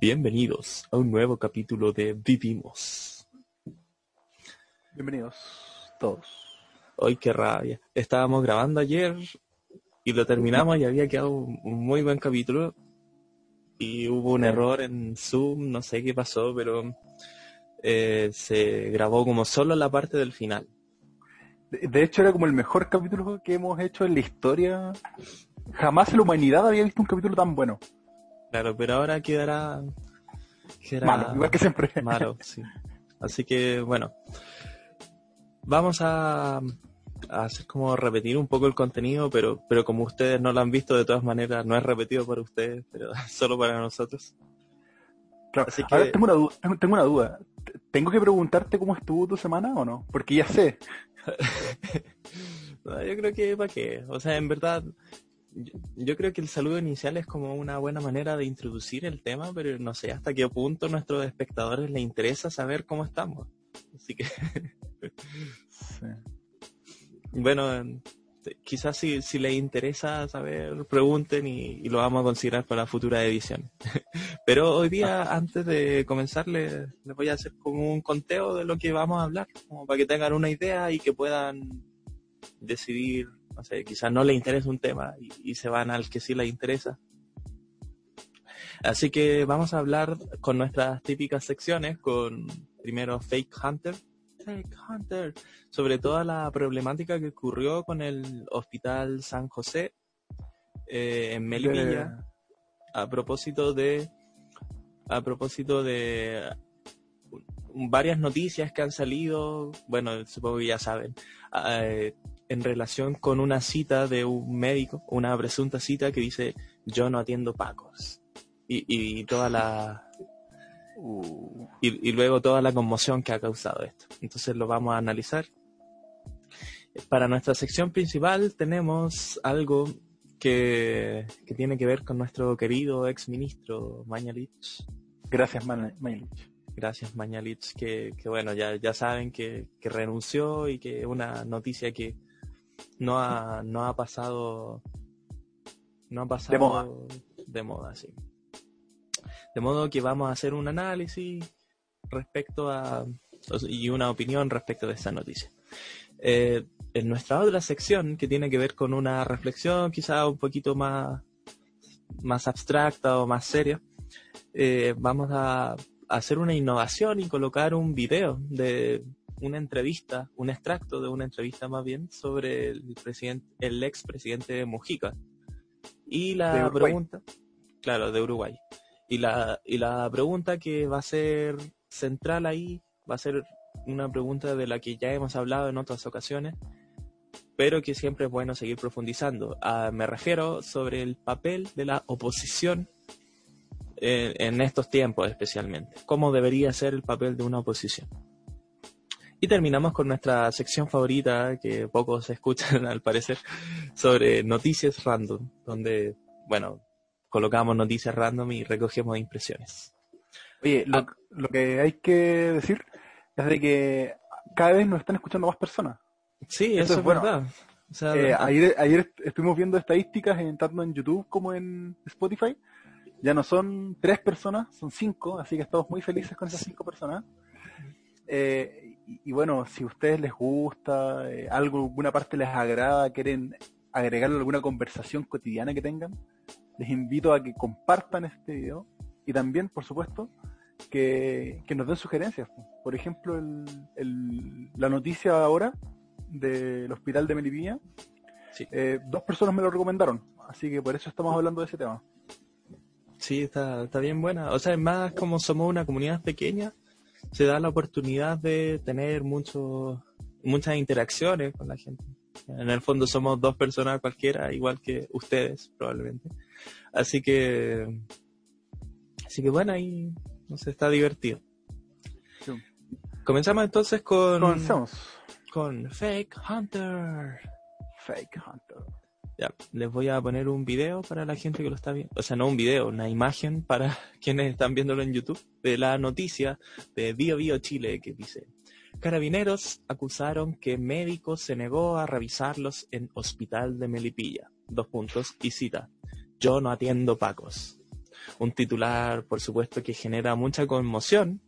Bienvenidos a un nuevo capítulo de Vivimos. Bienvenidos todos. Hoy qué rabia. Estábamos grabando ayer y lo terminamos y había quedado un muy buen capítulo. Y hubo un error en Zoom, no sé qué pasó, pero eh, se grabó como solo la parte del final. De, de hecho, era como el mejor capítulo que hemos hecho en la historia. Jamás en la humanidad había visto un capítulo tan bueno. Claro, pero ahora quedará... quedará Malo, igual que siempre. malo, sí. Así que bueno, vamos a, a hacer como repetir un poco el contenido, pero, pero como ustedes no lo han visto de todas maneras, no es repetido para ustedes, pero solo para nosotros. Claro, Así que- Ahora tengo una, du- tengo- una duda. ¿Tengo que preguntarte cómo estuvo tu semana o no? Porque ya sé. No, yo creo que para qué, o sea, en verdad, yo, yo creo que el saludo inicial es como una buena manera de introducir el tema, pero no sé hasta qué punto a nuestros espectadores les interesa saber cómo estamos. Así que Sí. Bueno, eh, quizás si, si les interesa saber, pregunten y, y lo vamos a considerar para futuras ediciones. Pero hoy día, antes de comenzar, les, les voy a hacer como un conteo de lo que vamos a hablar, como para que tengan una idea y que puedan decidir, no sé, quizás no les interesa un tema y, y se van al que sí les interesa. Así que vamos a hablar con nuestras típicas secciones, con primero Fake Hunter. Fake Hunter sobre toda la problemática que ocurrió con el Hospital San José eh, en Melipilla a propósito de a propósito de varias noticias que han salido, bueno, supongo que ya saben, eh, en relación con una cita de un médico, una presunta cita que dice yo no atiendo pacos. Y, y toda la Uh, y, y luego toda la conmoción que ha causado esto. Entonces lo vamos a analizar. Para nuestra sección principal tenemos algo que, que tiene que ver con nuestro querido ex ministro Mañalich. gracias, Man- Mailich. Gracias Mañalich, que, que bueno, ya, ya saben que, que renunció y que una noticia que no ha, no ha pasado no ha pasado De moda. de moda, sí. De modo que vamos a hacer un análisis respecto a y una opinión respecto de esta noticia. Eh, en nuestra otra sección, que tiene que ver con una reflexión quizá un poquito más, más abstracta o más seria, eh, vamos a hacer una innovación y colocar un video de una entrevista, un extracto de una entrevista más bien sobre el presidente, el ex presidente Mujica. Y la pregunta, claro, de Uruguay. Y la, y la pregunta que va a ser central ahí va a ser una pregunta de la que ya hemos hablado en otras ocasiones, pero que siempre es bueno seguir profundizando. Ah, me refiero sobre el papel de la oposición en, en estos tiempos especialmente. ¿Cómo debería ser el papel de una oposición? Y terminamos con nuestra sección favorita, que pocos escuchan al parecer, sobre noticias random, donde, bueno, colocamos noticias random y recogemos impresiones. Oye, lo, Ah. lo que hay que decir es de que cada vez nos están escuchando más personas. Sí, Eso eso, es bueno. verdad. O sea, Eh, ayer, ayer est- estuvimos viendo estadísticas en, tanto en YouTube como en Spotify. Ya no son tres personas, son cinco, así que estamos muy felices con esas cinco personas. Eh, y, y bueno, si a ustedes les gusta, eh, algo, alguna parte les agrada, quieren agregarle alguna conversación cotidiana que tengan, les invito a que compartan este video y también, por supuesto, que, que nos den sugerencias. Por ejemplo, el, el- la noticia ahora del hospital de Melipilla, Sí. eh, dos personas me lo recomendaron, así que por eso estamos hablando de ese tema. Sí, está, está bien buena. O sea, es más como somos una comunidad pequeña, se da la oportunidad de tener mucho, muchas interacciones con la gente. En el fondo somos dos personas cualquiera, igual que ustedes, probablemente. Así que, así que bueno, ahí no sé, está divertido. Sí. Comenzamos entonces con, Comencemos. con Fake Hunter. Fake Hunter. Ya, les voy a poner un video para la gente que lo está viendo. O sea, no un video, una imagen para quienes están viéndolo en YouTube de la noticia de Bio Bio Chile que dice Carabineros acusaron que médico se negó a revisarlos en hospital de Melipilla. Dos puntos y cita. Yo no atiendo pacos. un titular, por supuesto, que genera mucha conmoción,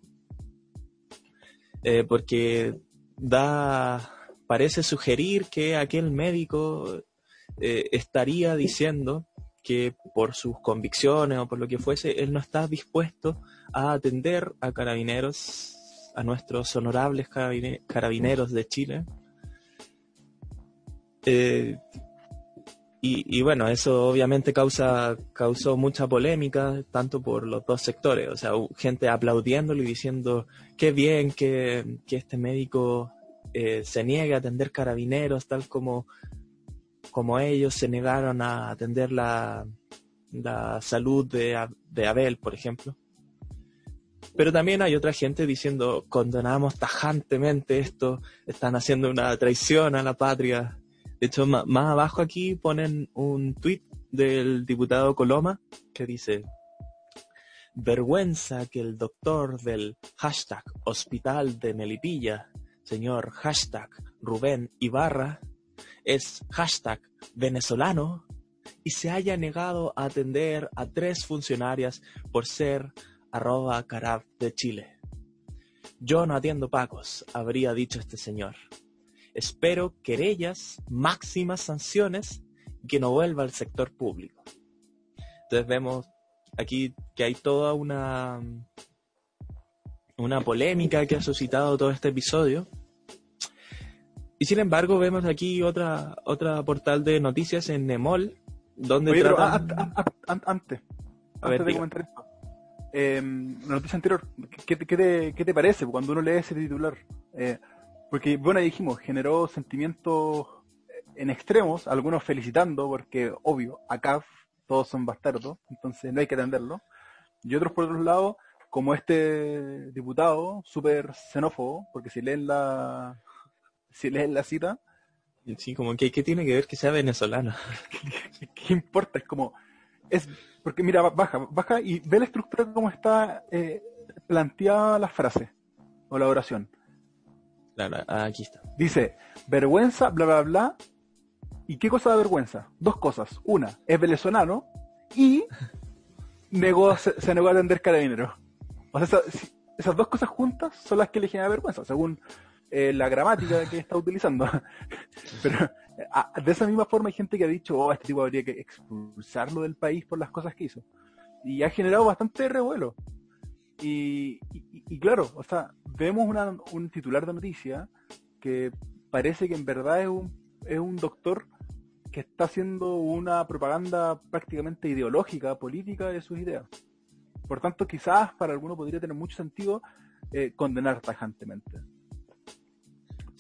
eh, porque da, parece sugerir que aquel médico eh, estaría diciendo que por sus convicciones o por lo que fuese, él no está dispuesto a atender a carabineros, a nuestros honorables carabineros de Chile. Eh, y, bueno, eso obviamente causa, causó mucha polémica, tanto por los dos sectores, o sea, gente aplaudiéndolo y diciendo qué bien que, este médico eh, se niegue a atender carabineros, tal como, como ellos se negaron a atender la, salud de, Abel, por ejemplo. Pero también hay otra gente diciendo condenamos tajantemente esto, están haciendo una traición a la patria, de hecho, más, abajo aquí ponen un tweet del diputado Coloma que dice, vergüenza que el doctor del hashtag Hospital de Melipilla, señor hashtag Rubén Ibarra, es hashtag venezolano y se haya negado a atender a tres funcionarias por ser arroba carab de Chile. Yo no atiendo pacos, habría dicho este señor. Espero querellas, máximas sanciones que no vuelva al sector público. Entonces vemos aquí que hay toda una, una polémica que ha suscitado todo este episodio. Y sin embargo vemos aquí otra, otra portal de noticias en Nemol, donde antes, antes de comentar esto, em, la noticia anterior, ¿qué, te, ¿qué, te, parece cuando uno lee ese titular? Eh, porque, bueno, dijimos, generó sentimientos en extremos, algunos felicitando, porque, obvio, acá todos son bastardos, entonces no hay que atenderlo. Y otros, por otro lado, como este diputado, súper xenófobo, porque si leen la, si leen la cita... Sí, como que ¿qué tiene que ver que sea venezolano? ¿Qué, importa? Es como... es Porque mira, baja, baja y ve la estructura como está eh, planteada la frase o la oración Ah, aquí está. Dice, vergüenza, bla, bla, bla. ¿Y qué cosa da vergüenza? Dos cosas. Una, es venezolano y negó, se, negó a atender carabinero. O sea, esas dos cosas juntas son las que le generan vergüenza, según eh, la gramática que está utilizando. Pero de esa misma forma hay gente que ha dicho, oh, este tipo habría que expulsarlo del país por las cosas que hizo. Y ha generado bastante revuelo. Y, claro, o sea, vemos un titular de noticia que parece que en verdad es un, es un doctor que está haciendo una propaganda prácticamente ideológica, política de sus ideas. Por tanto, quizás para algunos podría tener mucho sentido eh, condenar tajantemente.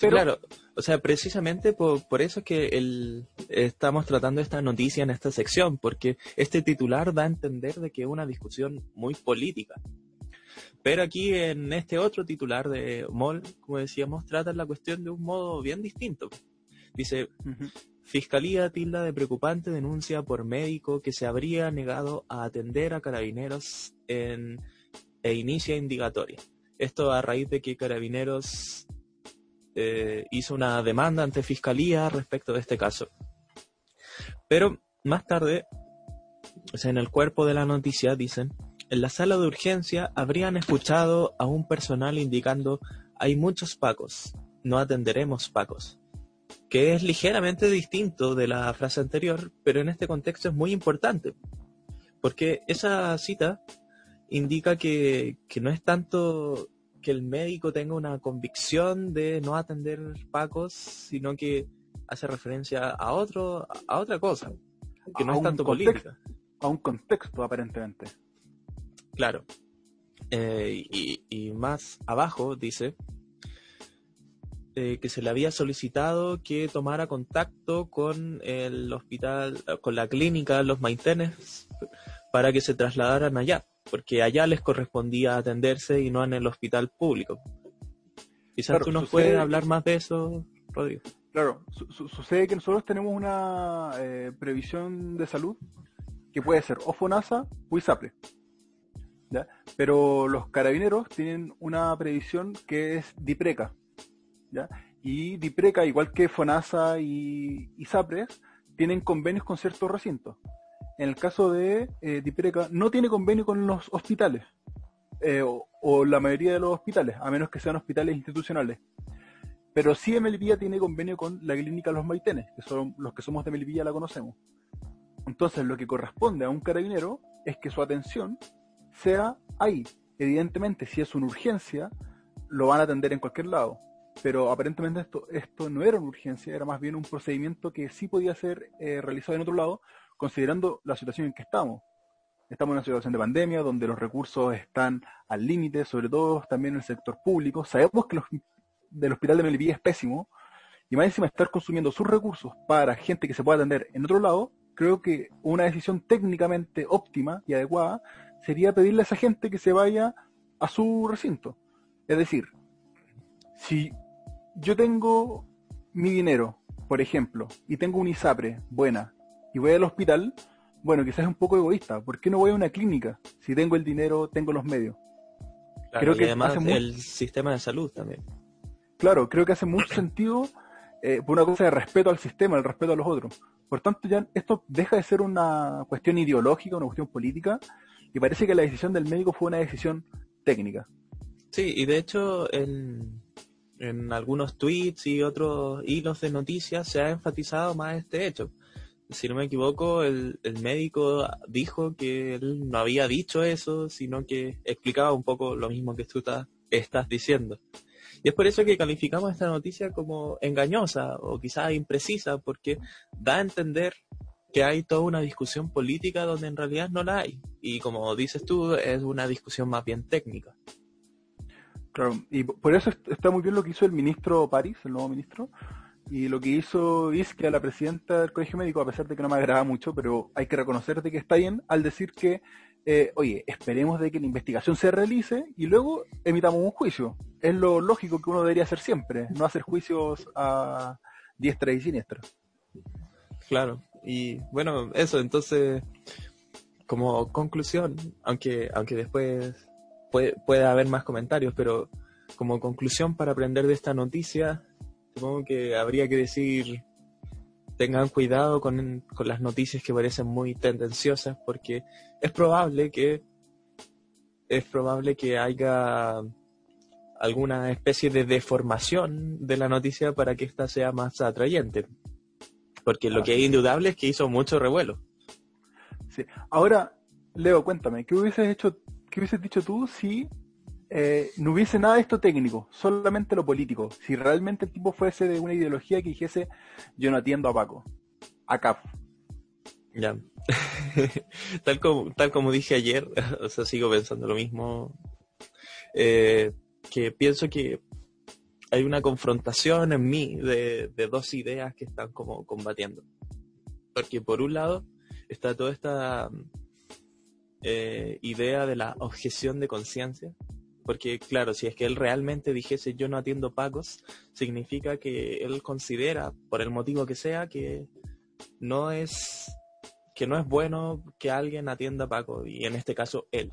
Claro, o sea, precisamente por, por eso es que el, estamos tratando esta noticia en esta sección, porque este titular da a entender de que es una discusión muy política. Pero aquí en este otro titular de MOL, como decíamos, trata la cuestión de un modo bien distinto. Dice, Fiscalía tilda de preocupante denuncia por médico que se habría negado a atender a carabineros en, e inicia indagatoria. Esto a raíz de que Carabineros eh, hizo una demanda ante Fiscalía respecto de este caso. Pero más tarde, en el cuerpo de la noticia dicen, en la sala de urgencia habrían escuchado a un personal indicando hay muchos pacos, no atenderemos pacos, que es ligeramente distinto de la frase anterior, pero en este contexto es muy importante, porque esa cita indica que, no es tanto que el médico tenga una convicción de no atender pacos, sino que hace referencia a otro, a otra cosa, que no es tanto política. A un contexto, aparentemente. Claro. Eh, y, más abajo dice eh, que se le había solicitado que tomara contacto con el hospital, con la clínica, los maintenes, para que se trasladaran allá, porque allá les correspondía atenderse y no en el hospital público. Quizás tú nos puedes hablar más de eso, Rodrigo. Claro, sucede que nosotros tenemos una eh, previsión de salud que puede ser o FONASA o ISAPRE. Pero los carabineros tienen una previsión que es DIPRECA, ¿ya? Y DIPRECA, igual que FONASA y, SAPRES, tienen convenios con ciertos recintos. En el caso de eh, Dipreca, no tiene convenio con los hospitales, eh, o, la mayoría de los hospitales, a menos que sean hospitales institucionales. Pero sí Melipilla tiene convenio con la clínica Los Maitenes, que son los que somos de Melipilla la conocemos. Entonces, lo que corresponde a un carabinero es que su atención sea ahí. Evidentemente, si es una urgencia, lo van a atender en cualquier lado. Pero aparentemente esto, esto no era una urgencia, era más bien un procedimiento que sí podía ser eh, realizado en otro lado, considerando la situación en que estamos. Estamos en una situación de pandemia donde los recursos están al límite, sobre todo también en el sector público. Sabemos que los, del hospital de Melipilla es pésimo, y más encima estar consumiendo sus recursos para gente que se pueda atender en otro lado, creo que una decisión técnicamente óptima y adecuada sería pedirle a esa gente que se vaya a su recinto. Es decir, si yo tengo mi dinero, por ejemplo, y tengo un ISAPRE buena, y voy al hospital, bueno, quizás es un poco egoísta. ¿Por qué no voy a una clínica? Si tengo el dinero, tengo los medios. creo que además el sistema de salud también. Claro, creo que hace mucho sentido eh, por una cosa de respeto al sistema, el respeto a los otros. Por tanto, ya esto deja de ser una cuestión ideológica, una cuestión política, y parece que la decisión del médico fue una decisión técnica. Sí, y de hecho en, en algunos tweets y otros hilos de noticias se ha enfatizado más este hecho. Si no me equivoco, el, el médico dijo que él no había dicho eso, sino que explicaba un poco lo mismo que tú estás diciendo. Y es por eso que calificamos esta noticia como engañosa o quizás imprecisa, porque da a entender que hay toda una discusión política donde en realidad no la hay. Y como dices tú, es una discusión más bien técnica. Claro, y por eso está muy bien lo que hizo el ministro París, el nuevo ministro, y lo que hizo es a la presidenta del Colegio Médico, a pesar de que no me agrada mucho, pero hay que reconocer de que está bien, al decir que, eh, oye, esperemos de que la investigación se realice y luego emitamos un juicio. Es lo lógico que uno debería hacer siempre, no hacer juicios a diestra y siniestra. Claro, y bueno, eso, entonces, como conclusión, aunque, aunque después puede, puede haber más comentarios, pero como conclusión para aprender de esta noticia, supongo que habría que decir tengan cuidado con, con, las noticias que parecen muy tendenciosas porque es probable que es probable que haya alguna especie de deformación de la noticia para que ésta sea más atrayente. Porque lo que es indudable es que hizo mucho revuelo. Sí. Ahora, Leo, cuéntame, ¿qué hubieses hecho, qué hubieses dicho tú si eh, no hubiese nada de esto técnico, solamente lo político. Si realmente el tipo fuese de una ideología que dijese, yo no atiendo a Paco, a Cap. Ya. tal, como, tal como dije ayer, o sea, sigo pensando lo mismo, eh, que pienso que hay una confrontación en mí de, dos ideas que están como combatiendo. Porque por un lado está toda esta eh, idea de la objeción de conciencia, porque claro, si es que él realmente dijese yo no atiendo pagos, significa que él considera, por el motivo que sea, que no es que no es bueno que alguien atienda pagos, y en este caso él.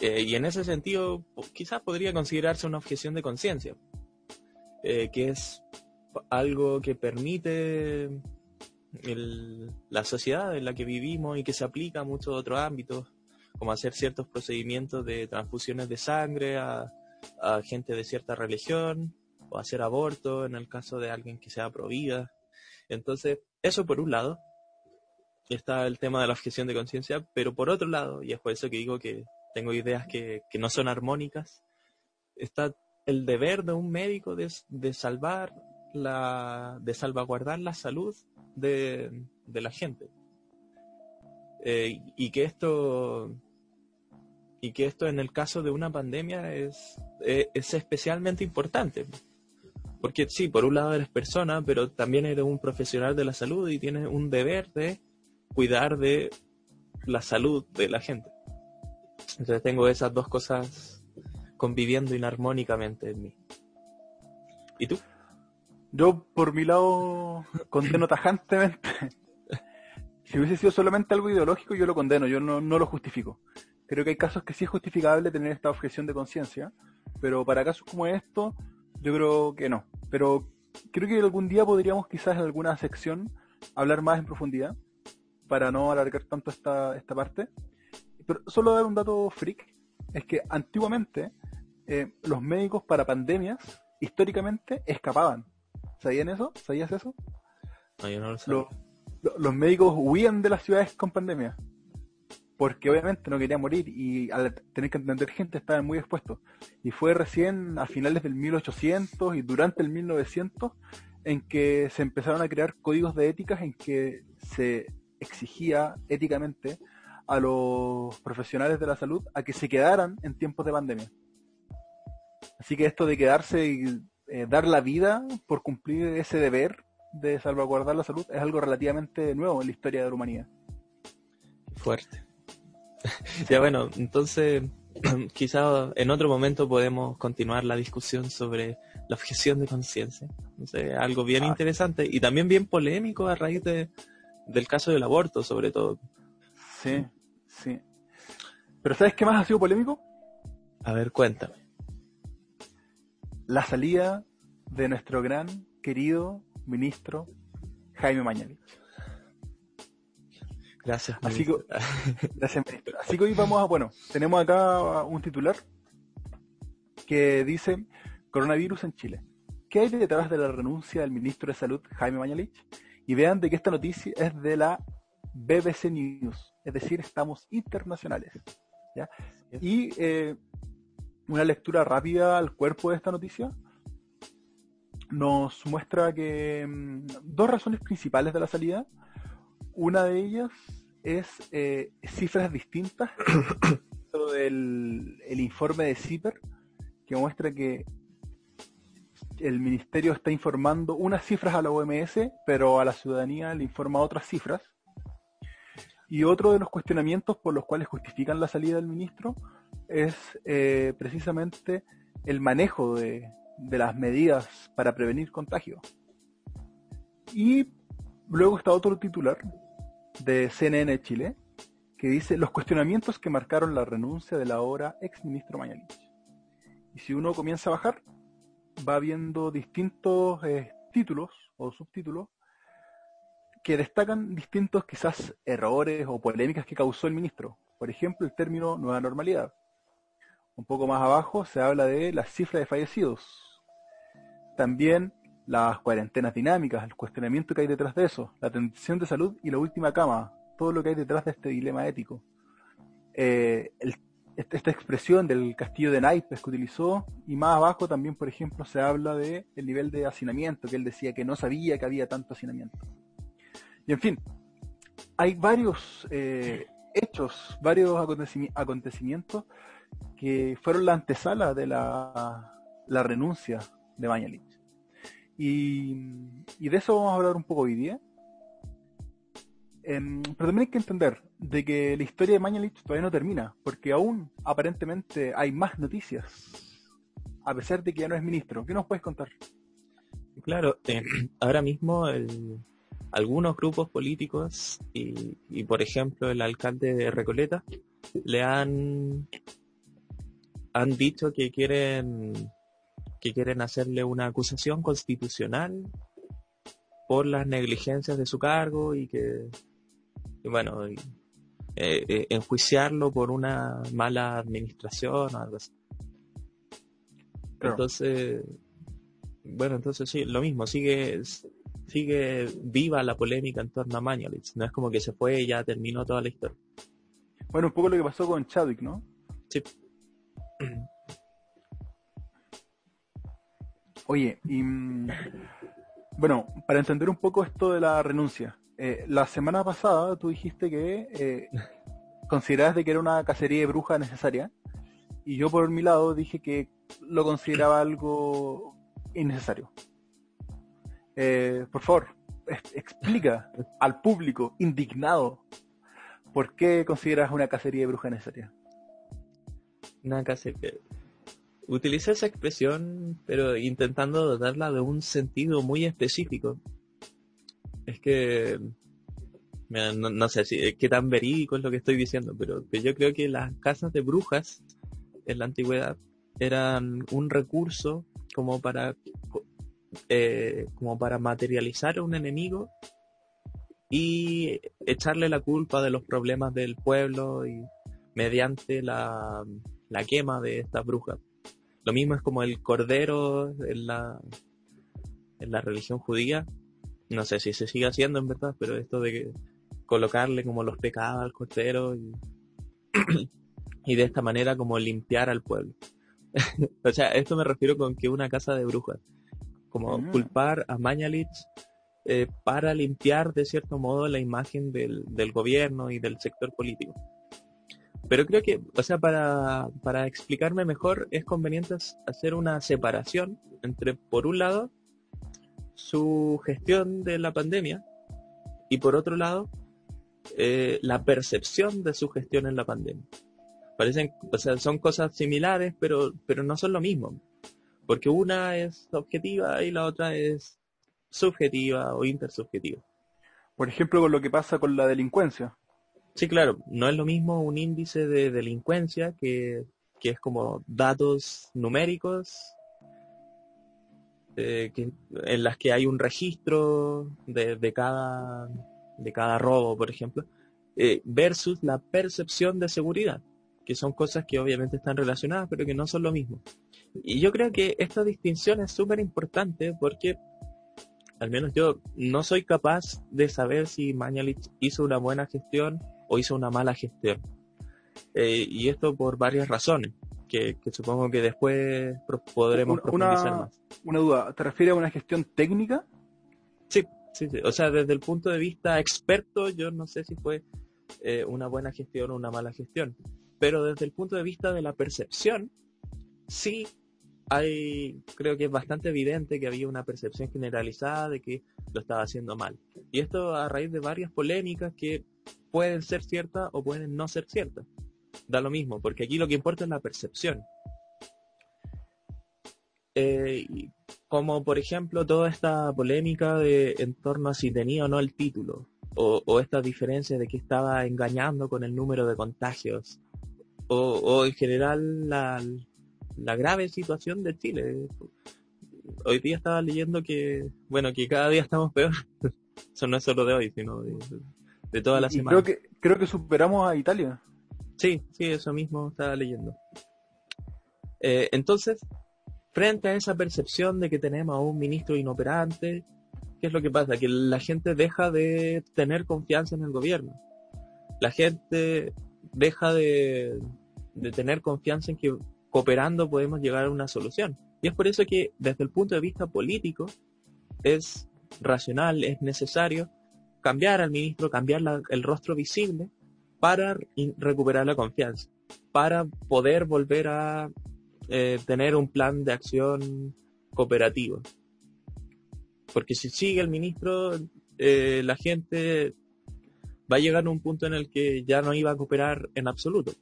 Eh, y en ese sentido, quizás podría considerarse una objeción de conciencia, eh, que es algo que permite la sociedad en la que vivimos y que se aplica a muchos otros ámbitos como hacer ciertos procedimientos de transfusiones de sangre a, gente de cierta religión, o hacer aborto en el caso de alguien que sea provida. Entonces, eso por un lado, está el tema de la objeción de conciencia, pero por otro lado, y es por eso que digo que tengo ideas que, no son armónicas, está el deber de un médico de, salvar la, de salvaguardar la salud de, de la gente. Eh, y que esto y que esto en el caso de una pandemia es, eh, es, especialmente importante. Porque sí, por un lado eres persona, pero también eres un profesional de la salud y tienes un deber de cuidar de la salud de la gente. Entonces tengo esas dos cosas conviviendo inarmónicamente en mí. ¿Y tú? Yo, por mi lado, condeno tajantemente si hubiese sido solamente algo ideológico, yo lo condeno, yo no, lo justifico. Creo que hay casos que sí es justificable tener esta objeción de conciencia, pero para casos como esto, yo creo que no. Pero creo que algún día podríamos quizás en alguna sección hablar más en profundidad para no alargar tanto esta, esta parte. Pero solo dar un dato freak, es que antiguamente eh, los médicos para pandemias, históricamente, escapaban. ¿Sabían eso? ¿Sabías eso? No, yo no lo sabía. Los, los médicos huían de las ciudades con pandemia. Porque obviamente no querían morir y al tener que entender gente estaban muy expuestos. Y fue recién a finales del 1800 y durante el 1900 en que se empezaron a crear códigos de éticas en que se exigía éticamente a los profesionales de la salud a que se quedaran en tiempos de pandemia. Así que esto de quedarse y eh, dar la vida por cumplir ese deber de salvaguardar la salud es algo relativamente nuevo en la historia de la humanidad. Fuerte. ya bueno, entonces quizá en otro momento podemos continuar la discusión sobre la objeción de conciencia. Algo bien Ah. interesante y también bien polémico a raíz de, del caso del aborto, sobre todo. Sí, sí. Pero ¿sabes qué más ha sido polémico? A ver, cuéntame. La salida de nuestro gran querido ministro Jaime Mañalich. Gracias. Así que- ministro. Gracias, ministro. Así que hoy vamos a, bueno, tenemos acá un titular que dice coronavirus en Chile. ¿Qué hay detrás de la renuncia del ministro de Salud, Jaime Mañalich? Y vean de que esta noticia es de la BBC News, es decir, estamos internacionales. ¿ya? Y eh, una lectura rápida al cuerpo de esta noticia nos muestra que mm, dos razones principales de la salida. Una de ellas es eh, cifras distintas del el informe de CIPER que muestra que el ministerio está informando unas cifras a la OMS, pero a la ciudadanía le informa otras cifras. Y otro de los cuestionamientos por los cuales justifican la salida del ministro es eh, precisamente el manejo de, de las medidas para prevenir contagio. Y luego está otro titular de CNN Chile que dice los cuestionamientos que marcaron la renuncia del ahora ex ministro Mañalich. Y si uno comienza a bajar, va viendo distintos eh, títulos o subtítulos que destacan distintos quizás errores o polémicas que causó el ministro. Por ejemplo, el término nueva normalidad. Un poco más abajo se habla de las cifras de fallecidos. También las cuarentenas dinámicas, el cuestionamiento que hay detrás de eso, la atención de salud y la última cama, todo lo que hay detrás de este dilema ético. Eh, el- esta expresión del castillo de naipes que utilizó y más abajo también, por ejemplo, se habla de el nivel de hacinamiento, que él decía que no sabía que había tanto hacinamiento. Y en fin, hay varios eh, hechos, varios acontecimi- acontecimientos que fueron la antesala de la, la renuncia de Mañalich. Y, y de eso vamos a hablar un poco hoy día. Em, pero también hay que entender de que la historia de Mañalich todavía no termina, porque aún aparentemente hay más noticias, a pesar de que ya no es ministro. ¿Qué nos puedes contar? Claro, eh, ahora mismo el- algunos grupos políticos y, y, por ejemplo el alcalde de Recoleta le han han dicho que quieren que quieren hacerle una acusación constitucional por las negligencias de su cargo y que y bueno y, eh, eh, enjuiciarlo por una mala administración o algo así. Claro. Entonces, bueno, entonces sí, lo mismo, sigue, sigue viva la polémica en torno a Mañalich. No es como que se fue y ya terminó toda la historia. Bueno, un poco lo que pasó con Chadwick, ¿no? Sí. Oye, y mm, bueno, para entender un poco esto de la renuncia, eh, la semana pasada tú dijiste que eh, considerabas de que era una cacería de bruja necesaria, y yo por mi lado dije que lo consideraba algo innecesario. Eh, por favor, explica al público indignado por qué consideras una cacería de bruja necesaria. Una cacería. Utilicé esa expresión, pero intentando dotarla de un sentido muy específico. Es que no, no sé si qué tan verídico es lo que estoy diciendo, pero yo creo que las casas de brujas en la antigüedad eran un recurso como para eh, como para materializar a un enemigo y echarle la culpa de los problemas del pueblo y mediante la, la quema de estas brujas. Lo mismo es como el cordero en la, en la religión judía. No sé si se sigue haciendo en verdad, pero esto de colocarle como los pecados al cordero y, y de esta manera como limpiar al pueblo. o sea, esto me refiero con que una casa de brujas. Como Mm. culpar a Mañalich eh, para limpiar de cierto modo la imagen del, del gobierno y del sector político. Pero creo que, o sea, para, para explicarme mejor, es conveniente hacer una separación entre, por un lado, su gestión de la pandemia y por otro lado, eh, la percepción de su gestión en la pandemia. Parecen, o sea, son cosas similares, pero, pero no son lo mismo. Porque una es objetiva y la otra es subjetiva o intersubjetiva. Por ejemplo, con lo que pasa con la delincuencia. Sí, claro, no es lo mismo un índice de delincuencia que, que es como datos numéricos eh, en las que hay un registro de, de cada, de cada robo, por ejemplo, eh, versus la percepción de seguridad, que son cosas que obviamente están relacionadas, pero que no son lo mismo. Y yo creo que esta distinción es súper importante porque al menos yo no soy capaz de saber si Mañalich hizo una buena gestión o hizo una mala gestión. Eh, y esto por varias razones, que, que supongo que después podremos Una- profundizar más. Una duda, ¿te refieres a una gestión técnica? Sí, sí, sí. O sea, desde el punto de vista experto, yo no sé si fue eh, una buena gestión o una mala gestión. Pero desde el punto de vista de la percepción, sí hay, creo que es bastante evidente que había una percepción generalizada de que lo estaba haciendo mal. Y esto a raíz de varias polémicas que pueden ser ciertas o pueden no ser ciertas. Da lo mismo, porque aquí lo que importa es la percepción. Eh, como por ejemplo toda esta polémica de en torno a si tenía o no el título, o, o esta diferencia de que estaba engañando con el número de contagios, o, o en general la, la grave situación de Chile. Hoy día estaba leyendo que, bueno, que cada día estamos peor. Eso no es solo de hoy, sino de, de toda la Y semana. creo que, creo que superamos a Italia. Sí, sí, eso mismo estaba leyendo. Eh, entonces, frente a esa percepción de que tenemos a un ministro inoperante, ¿qué es lo que pasa? Que la gente deja de tener confianza en el gobierno. La gente deja de, de tener confianza en que cooperando podemos llegar a una solución. Y es por eso que desde el punto de vista político es racional, es necesario cambiar al ministro, cambiar el rostro visible para recuperar la confianza, para poder volver a eh, tener un plan de acción cooperativo. Porque si sigue el ministro, eh, la gente va a llegar a un punto en el que ya no iba a cooperar en absoluto.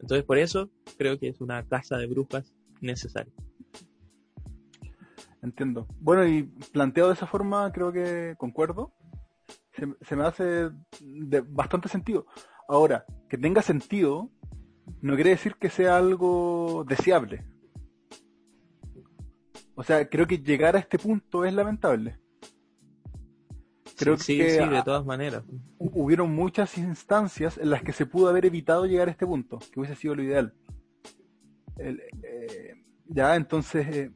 Entonces, por eso creo que es una casa de brujas necesaria. Entiendo. Bueno, y planteado de esa forma, creo que concuerdo. Se, se me hace de bastante sentido. Ahora, que tenga sentido no quiere decir que sea algo deseable. O sea, creo que llegar a este punto es lamentable. Creo sí, que sí, de todas maneras. hu- hubieron muchas instancias en las que se pudo haber evitado llegar a este punto, que hubiese sido lo ideal. El- eh, ya, entonces, eh,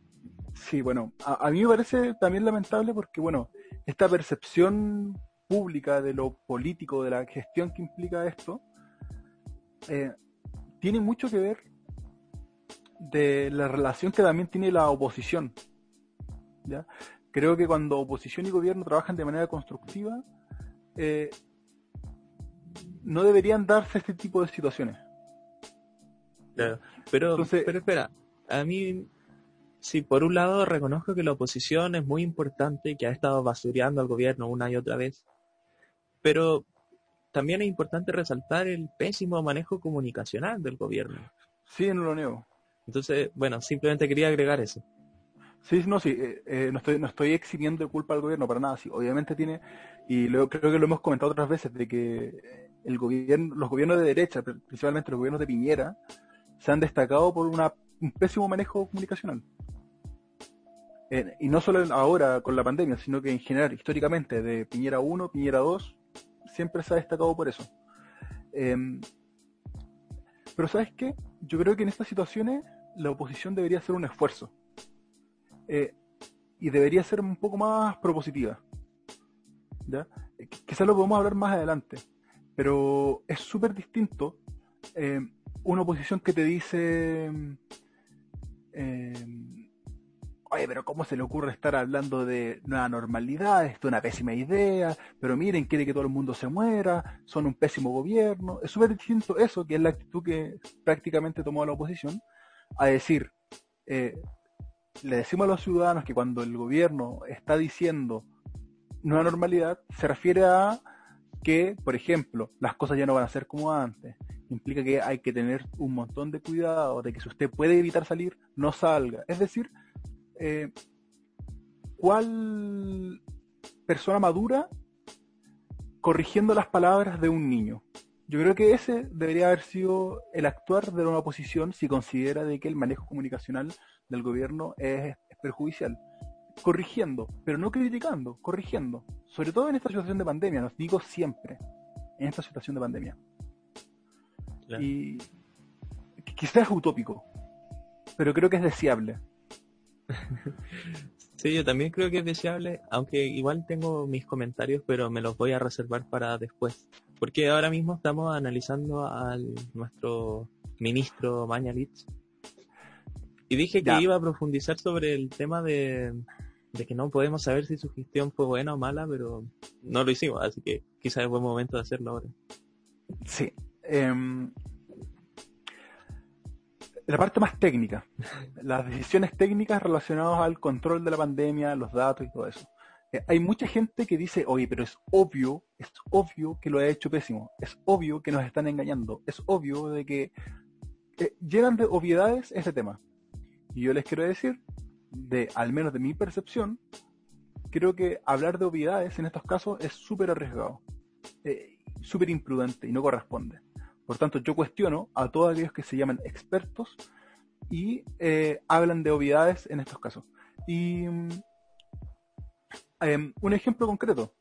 sí, bueno, a, a mí me parece también lamentable porque, bueno, esta percepción pública de lo político, de la gestión que implica esto, eh, tiene mucho que ver de la relación que también tiene la oposición. ¿ya? Creo que cuando oposición y gobierno trabajan de manera constructiva, eh, no deberían darse este tipo de situaciones. Claro. Pero, Entonces- pero espera, a mí, sí, por un lado reconozco que la oposición es muy importante y que ha estado basureando al gobierno una y otra vez, pero también es importante resaltar el pésimo manejo comunicacional del gobierno. Sí, no lo niego. Entonces, bueno, simplemente quería agregar eso. Sí, no, sí, eh, eh, no, estoy, no estoy eximiendo culpa al gobierno para nada. Sí, obviamente tiene, y creo que lo hemos comentado otras veces, de que el gobierno, los gobiernos de derecha, pri- principalmente los gobiernos de Piñera, se han destacado por una, un pésimo manejo comunicacional. Y no solo ahora con la pandemia, sino que en general, históricamente, de Piñera 1, Piñera 2, siempre se ha destacado por eso. Em, pero ¿sabes qué? Yo creo que en estas situaciones la oposición debería hacer un esfuerzo. Eh, y debería ser un poco más propositiva. ¿ya? Eh, quizás lo podemos hablar más adelante. Pero es súper distinto eh, una oposición que te dice... Oye, pero ¿cómo se le ocurre estar hablando de nueva normalidad? Esto es una pésima idea, pero miren, quiere que todo el mundo se muera, son un pésimo gobierno. Es súper distinto eso, que es la actitud que prácticamente tomó la oposición, a decir, le decimos a los ciudadanos que cuando el gobierno está diciendo nueva normalidad, se refiere a que, por ejemplo, las cosas ya no van a ser como antes. Implica que hay que tener un montón de cuidado, de que si usted puede evitar salir, no salga. Es decir, eh, ¿cuál persona madura corrigiendo las palabras de un niño? Yo creo que ese debería haber sido el actuar de una oposición si considera de que el manejo comunicacional del gobierno es, perjudicial. Corrigiendo, pero no criticando, corrigiendo. Sobre todo en esta situación de pandemia, nos digo siempre, en esta situación de pandemia. Y quizás es utópico, pero creo que es deseable. Sí, yo también creo que es deseable, aunque igual tengo mis comentarios, pero me los voy a reservar para después. Porque ahora mismo estamos analizando al nuestro ministro Mañalich. Y dije que iba a profundizar sobre el tema de, que no podemos saber si su gestión fue buena o mala, pero no lo hicimos, así que quizás es buen momento de hacerlo ahora. Sí. Em, la parte más técnica, las decisiones técnicas relacionadas al control de la pandemia, los datos y todo eso. Eh, hay mucha gente que dice, oye, pero es obvio, es obvio que lo ha hecho pésimo, es obvio que nos están engañando, es obvio de que eh, llegan de obviedades ese tema. Y yo les quiero decir, de al menos de mi percepción, creo que hablar de obviedades en estos casos es súper arriesgado, eh, súper imprudente y no corresponde. Por tanto, yo cuestiono a todos aquellos que se llaman expertos y eh, hablan de obviedades en estos casos. Y mm, em, un ejemplo concreto.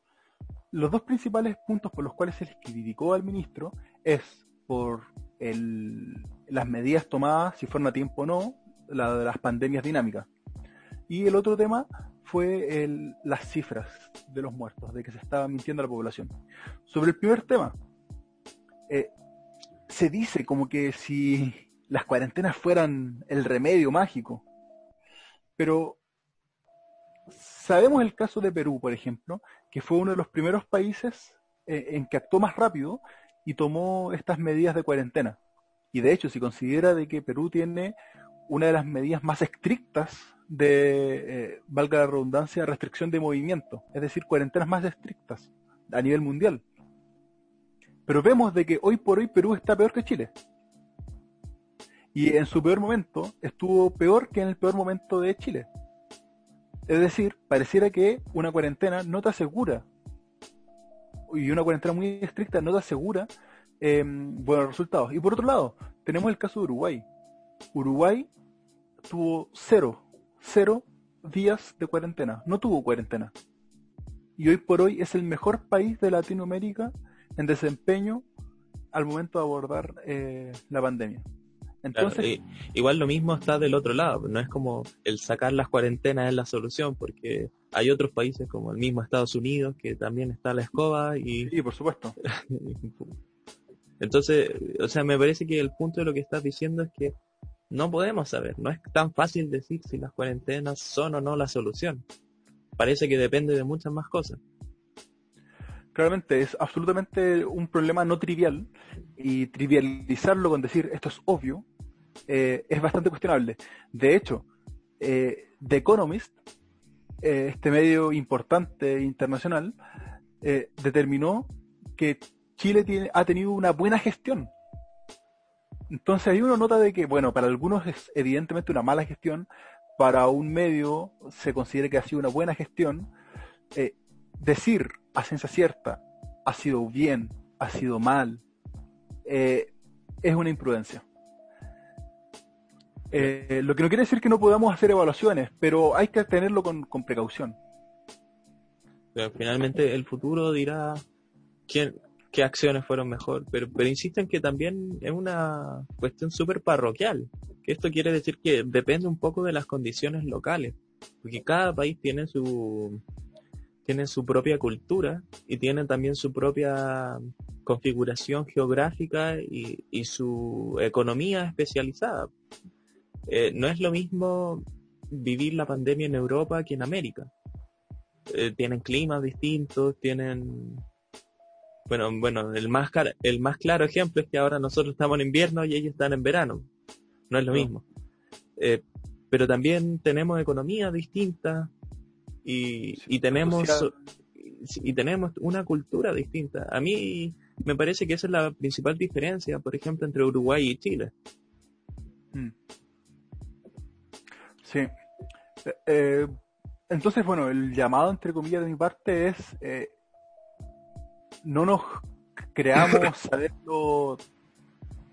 Los dos principales puntos por los cuales se les criticó al ministro es por las medidas tomadas, si fueron a tiempo o no, la de las pandemias dinámicas. Y el otro tema fue las cifras de los muertos, de que se estaba mintiendo a la población. Sobre el primer tema, eh, se dice como que si las cuarentenas fueran el remedio mágico. Pero sabemos el caso de Perú, por ejemplo, que fue uno de los primeros países eh, en que actuó más rápido y tomó estas medidas de cuarentena. Y de hecho, si considera de que Perú tiene una de las medidas más estrictas de, eh, valga la redundancia, restricción de movimiento, es decir, cuarentenas más estrictas a nivel mundial. Pero vemos de que hoy por hoy Perú está peor que Chile. Y en su peor momento estuvo peor que en el peor momento de Chile. Es decir, pareciera que una cuarentena no te asegura, y una cuarentena muy estricta no te asegura em, buenos resultados. Y por otro lado, tenemos el caso de Uruguay. Uruguay tuvo cero, cero días de cuarentena, no tuvo cuarentena. Y hoy por hoy es el mejor país de Latinoamérica en desempeño al momento de abordar eh, la pandemia. Entonces, igual lo mismo está del otro lado, no es como el sacar las cuarentenas es la solución, porque hay otros países como el mismo Estados Unidos que también está la escoba y... Sí, por supuesto. Entonces, o sea, me parece que el punto de lo que estás diciendo es que no podemos saber, no es tan fácil decir si las cuarentenas son o no la solución. Parece que depende de muchas más cosas claramente es absolutamente un problema no trivial y trivializarlo con decir esto es obvio eh, es bastante cuestionable. De hecho, eh, The Economist, eh, este medio importante internacional, determinó que Chile tiene, ha tenido una buena gestión. Entonces ahí uno nota de que, bueno, para algunos es evidentemente una mala gestión, para un medio se considera que ha sido una buena gestión. decir a ciencia cierta, ha sido bien, ha sido mal, eh, es una imprudencia. Eh, lo que no quiere decir que no podamos hacer evaluaciones, pero hay que tenerlo con, precaución. Pero finalmente el futuro dirá quién, qué acciones fueron mejor, pero, pero insisten que también es una cuestión súper parroquial, que esto quiere decir que depende un poco de las condiciones locales, porque cada país tiene su tiene su propia cultura y tiene también su propia configuración geográfica y, y su economía especializada. Eh, no es lo mismo vivir la pandemia en Europa que en América. Eh, tienen climas distintos, tienen bueno, bueno, el más, el más claro ejemplo es que ahora nosotros estamos en invierno y ellos están en verano. No es lo mismo. Eh, pero también tenemos economías distintas y, y tenemos y tenemos una cultura distinta. A mí me parece que esa es la principal diferencia, por ejemplo, entre Uruguay y Chile. Mm. Sí. Eh, eh, entonces, bueno, el llamado, entre comillas, de mi parte es no nos creamos saberlo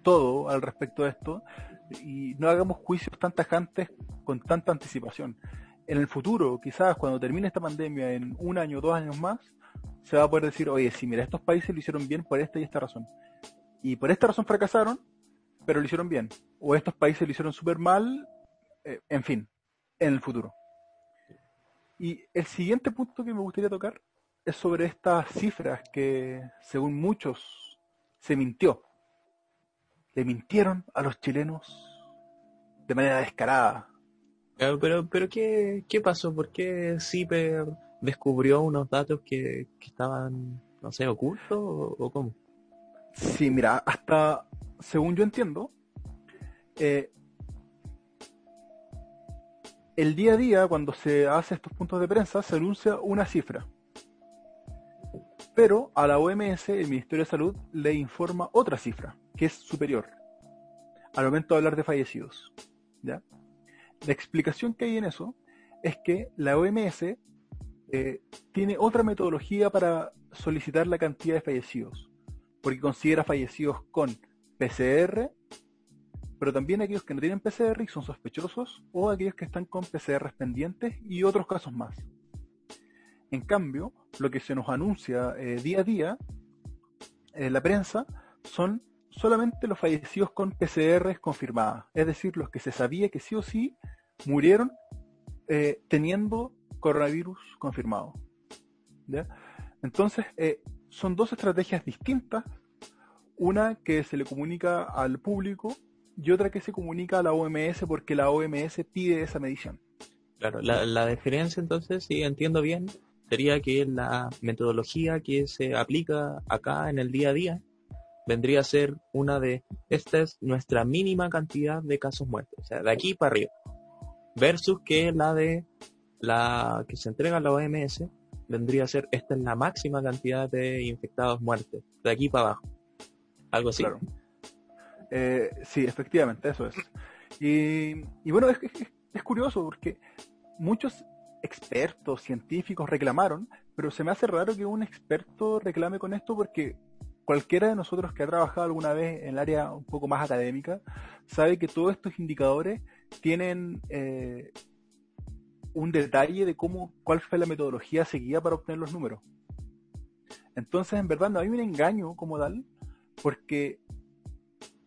todo al respecto de esto y no hagamos juicios tan tajantes con tanta anticipación. En el futuro, quizás cuando termine esta pandemia, en un año, dos años más, se va a poder decir, oye, sí, mira, estos países lo hicieron bien por esta y esta razón. Y por esta razón fracasaron, pero lo hicieron bien. O estos países lo hicieron súper mal, eh, en fin, en el futuro. Y el siguiente punto que me gustaría tocar es sobre estas cifras que, según muchos, se mintió. Le mintieron a los chilenos de manera descarada. Pero, pero, ¿qué, ¿qué pasó? ¿Por qué CIPER descubrió unos datos que, estaban, no sé, ocultos o, cómo? Sí, mira, hasta, según yo entiendo, eh, el día a día, cuando se hace estos puntos de prensa, se anuncia una cifra. Pero a la OMS, el Ministerio de Salud, le informa otra cifra, que es superior, al momento de hablar de fallecidos. ¿ya? La explicación que hay en eso es que la OMS eh, tiene otra metodología para solicitar la cantidad de fallecidos, porque considera fallecidos con PCR, pero también aquellos que no tienen PCR y son sospechosos, o aquellos que están con PCR pendientes y otros casos más. En cambio, lo que se nos anuncia eh, día a día en la prensa son solamente los fallecidos con PCR confirmadas, es decir, los que se sabía que sí o sí murieron eh, teniendo coronavirus confirmado. Entonces, eh, son dos estrategias distintas, una que se le comunica al público y otra que se comunica a la OMS porque la OMS pide esa medición. Claro, la, la diferencia entonces, si entiendo bien, sería que la metodología que se aplica acá en el día a día vendría a ser una de, esta es nuestra mínima cantidad de casos muertos, o sea, de aquí para arriba, versus que la de la que se entrega a la OMS vendría a ser, esta es la máxima cantidad de infectados muertos, de aquí para abajo, algo así. Claro. Eh, sí, efectivamente, eso es. Y, bueno, es, es curioso porque muchos expertos, científicos reclamaron, pero se me hace raro que un experto reclame con esto porque cualquiera de nosotros que ha trabajado alguna vez en el área un poco más académica sabe que todos estos indicadores tienen eh, un detalle de cómo, cuál fue la metodología seguida para obtener los números. Entonces, en verdad, no hay un engaño como tal, porque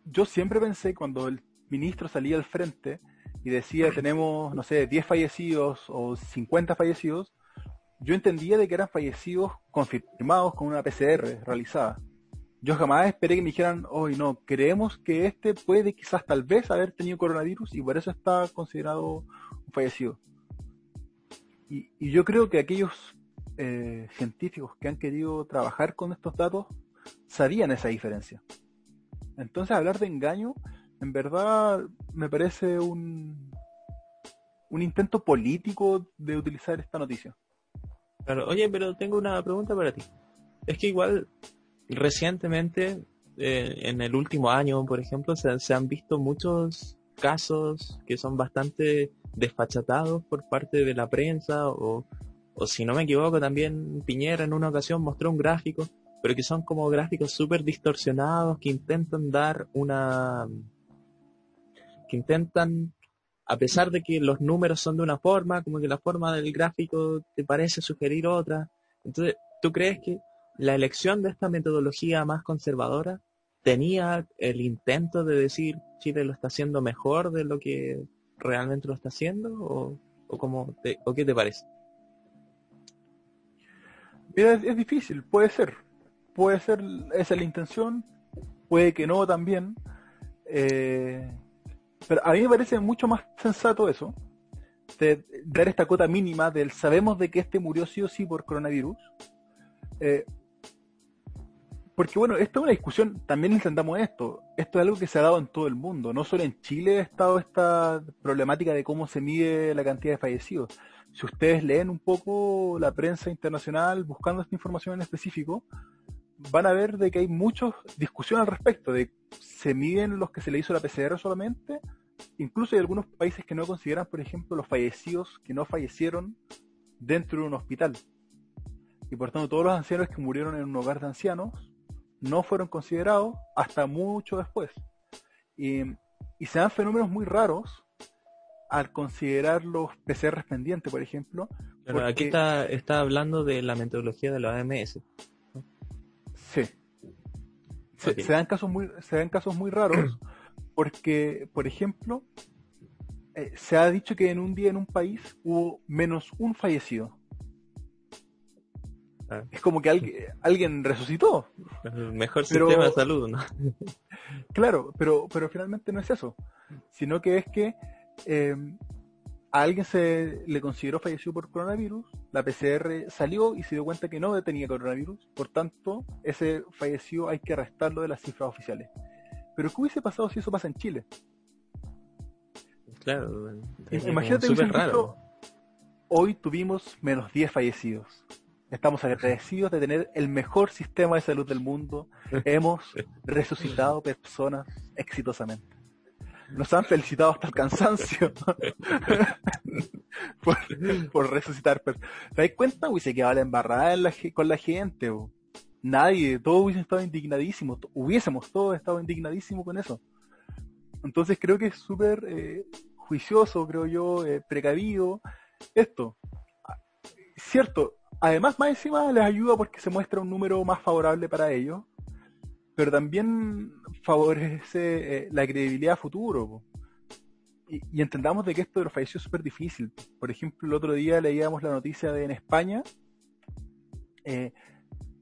yo siempre pensé cuando el ministro salía al frente y decía tenemos, no sé, 10 fallecidos o 50 fallecidos, yo entendía de que eran fallecidos confirmados con una PCR realizada. Yo jamás esperé que me dijeran, hoy no, creemos que este puede quizás tal vez haber tenido coronavirus y por eso está considerado un fallecido. Y, yo creo que aquellos eh, científicos que han querido trabajar con estos datos sabían esa diferencia. Entonces hablar de engaño en verdad me parece un, un intento político de utilizar esta noticia. Claro, oye, pero tengo una pregunta para ti. Es que igual recientemente, eh, en el último año, por ejemplo, se, han visto muchos casos que son bastante desfachatados por parte de la prensa o, o si no me equivoco también Piñera en una ocasión mostró un gráfico, pero que son como gráficos súper distorsionados que intentan dar una intentan, a pesar de que los números son de una forma, como que la forma del gráfico te parece sugerir otra. Entonces, ¿tú crees que la elección de esta metodología más conservadora tenía el intento de decir Chile lo está haciendo mejor de lo que realmente lo está haciendo o, o, cómo o qué te parece? Mira, es, difícil, puede ser. Puede ser, esa es la intención, puede que no también. Eh, pero a mí me parece mucho más sensato eso, de dar esta cuota mínima del sabemos de que este murió sí o sí por coronavirus. Eh, porque bueno, esto es una discusión, también entendamos esto, esto es algo que se ha dado en todo el mundo, no solo en Chile ha estado esta problemática de cómo se mide la cantidad de fallecidos. Si ustedes leen un poco la prensa internacional buscando esta información en específico, van a ver de que hay muchas discusiones al respecto, de se miden los que se le hizo la PCR solamente, incluso hay algunos países que no consideran, por ejemplo, los fallecidos que no fallecieron dentro de un hospital. Y por tanto, todos los ancianos que murieron en un hogar de ancianos no fueron considerados hasta mucho después. Y, se dan fenómenos muy raros al considerar los PCR pendientes, por ejemplo. Pero aquí está, está hablando de la metodología de la OMS. Sí. Se, dan casos muy, se dan casos muy raros porque, por ejemplo, eh, se ha dicho que en un día en un país hubo menos un fallecido. Ah. Es como que alguien, alguien resucitó. El mejor sistema de salud, ¿no? claro, pero, pero finalmente no es eso, sino que es que eh, a alguien se le consideró fallecido por coronavirus, la PCR salió y se dio cuenta que no tenía coronavirus, por tanto, ese fallecido hay que restarlo de las cifras oficiales. Pero ¿qué hubiese pasado si eso pasa en Chile? Claro, imagínate que hoy tuvimos menos 10 fallecidos. Estamos agradecidos de tener el mejor sistema de salud del mundo. Hemos resucitado personas exitosamente. Nos han felicitado hasta el cansancio por, resucitar. ¿Te das cuenta? se quedaba la embarrada con la gente. Nadie, todos hubiesen estado indignadísimos. Hubiésemos todos estado indignadísimos con eso. Entonces creo que es súper eh, juicioso, creo yo, eh, precavido. Esto, cierto, Además, más encima les ayuda porque se muestra un número más favorable para ellos, pero también favorece eh, la credibilidad a futuro. Y, entendamos de que esto de los fallecidos es súper difícil. Por ejemplo, el otro día leíamos la noticia de en España, eh,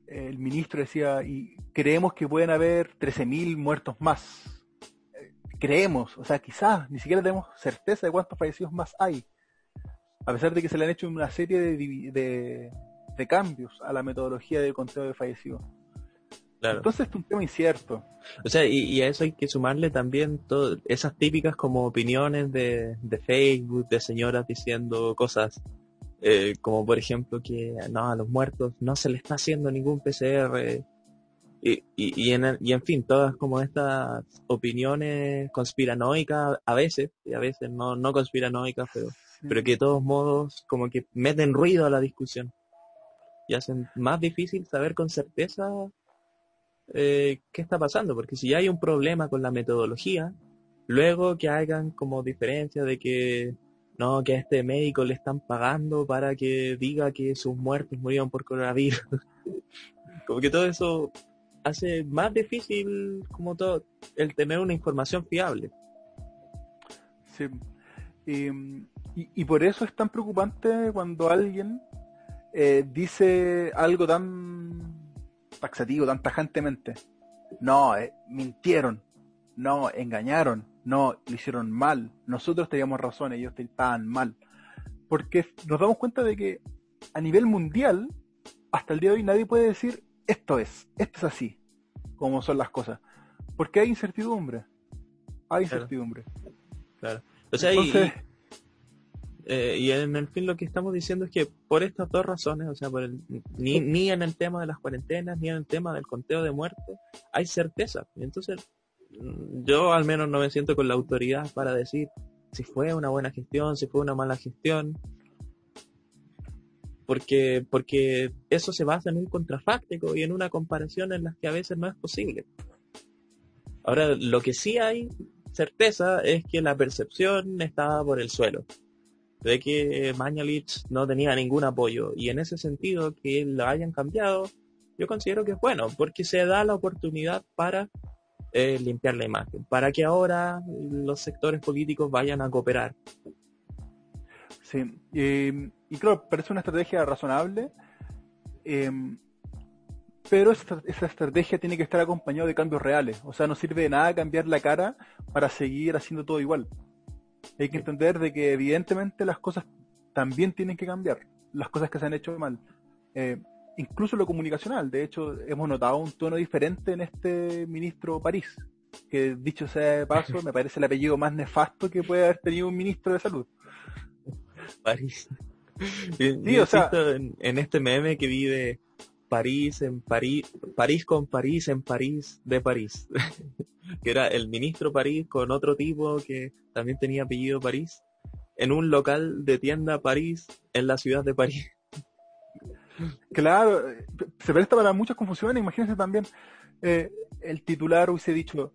el ministro decía, y creemos que pueden haber 13.000 muertos más. Eh, creemos, o sea, quizás, ni siquiera tenemos certeza de cuántos fallecidos más hay. A pesar de que se le han hecho una serie de, de cambios a la metodología de conteo de fallecidos. Entonces es un tema incierto. O sea, y, a eso hay que sumarle también todo, esas típicas como opiniones de, Facebook, de señoras diciendo cosas eh, como por ejemplo que no, a los muertos no se le está haciendo ningún PCR. Y, y, en, y en fin, todas como estas opiniones conspiranoicas a veces, y a veces no, no conspiranoicas, pero, pero que de todos modos como que meten ruido a la discusión y hacen más difícil saber con certeza eh, qué está pasando, porque si ya hay un problema con la metodología, luego que hagan como diferencia de que no, que a este médico le están pagando para que diga que sus muertos murieron por coronavirus. como que todo eso hace más difícil como todo el tener una información fiable. Sí. y, y, por eso es tan preocupante cuando alguien eh, dice algo tan taxativo, tan tajantemente. No, eh, mintieron, no, engañaron, no, lo hicieron mal. Nosotros teníamos razón, ellos estaban mal. Porque nos damos cuenta de que a nivel mundial, hasta el día de hoy nadie puede decir esto es, esto es así, como son las cosas. Porque hay incertidumbre. Hay incertidumbre. Claro. O sea, Entonces, eh, y en el fin lo que estamos diciendo es que por estas dos razones, o sea, por ni, ni en el tema de las cuarentenas, ni en el tema del conteo de muertes, hay certeza. Entonces, mm, yo al menos no me siento con la autoridad para decir si fue una buena gestión, si fue una mala gestión, porque, porque eso se basa en un contrafáctico y en una comparación en las que a veces no es posible. Ahora, lo que sí hay certeza es que la percepción estaba por el suelo de que Mañalich no tenía ningún apoyo y en ese sentido que lo hayan cambiado yo considero que es bueno, porque se da la oportunidad para eh, limpiar la imagen, para que ahora los sectores políticos vayan a cooperar. Sí, y claro, parece una estrategia razonable, em, pero esa, estrategia tiene que estar acompañada de cambios reales. O sea, no sirve de nada cambiar la cara para seguir haciendo todo igual. Hay que entender de que evidentemente las cosas también tienen que cambiar, las cosas que se han hecho mal. Eh, incluso lo comunicacional. De hecho, hemos notado un tono diferente en este ministro París, que dicho sea de paso, me parece el apellido más nefasto que puede haber tenido un ministro de salud. París. Sí, o sea, en, en, este meme que vive París en París, París con París en París de París, que era el ministro París con otro tipo que también tenía apellido París, en un local de tienda París en la ciudad de París. Claro, se presta para muchas confusiones. Imagínense también, eh, el titular hubiese dicho,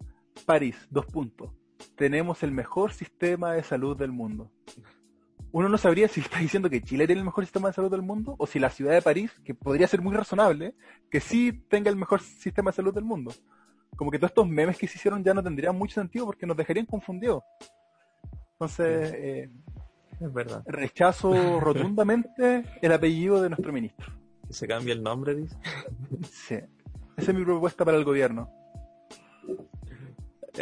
París, dos puntos. Tenemos el mejor sistema de salud del mundo. Uno no sabría si está diciendo que Chile tiene el mejor sistema de salud del mundo o si la ciudad de París, que podría ser muy razonable, que sí tenga el mejor sistema de salud del mundo. Como que todos estos memes que se hicieron ya no tendrían mucho sentido porque nos dejarían confundidos. Entonces, eh, es verdad. Rechazo rotundamente el apellido de nuestro ministro. ¿Que se cambie el nombre, dice? Sí. Esa es mi propuesta para el gobierno.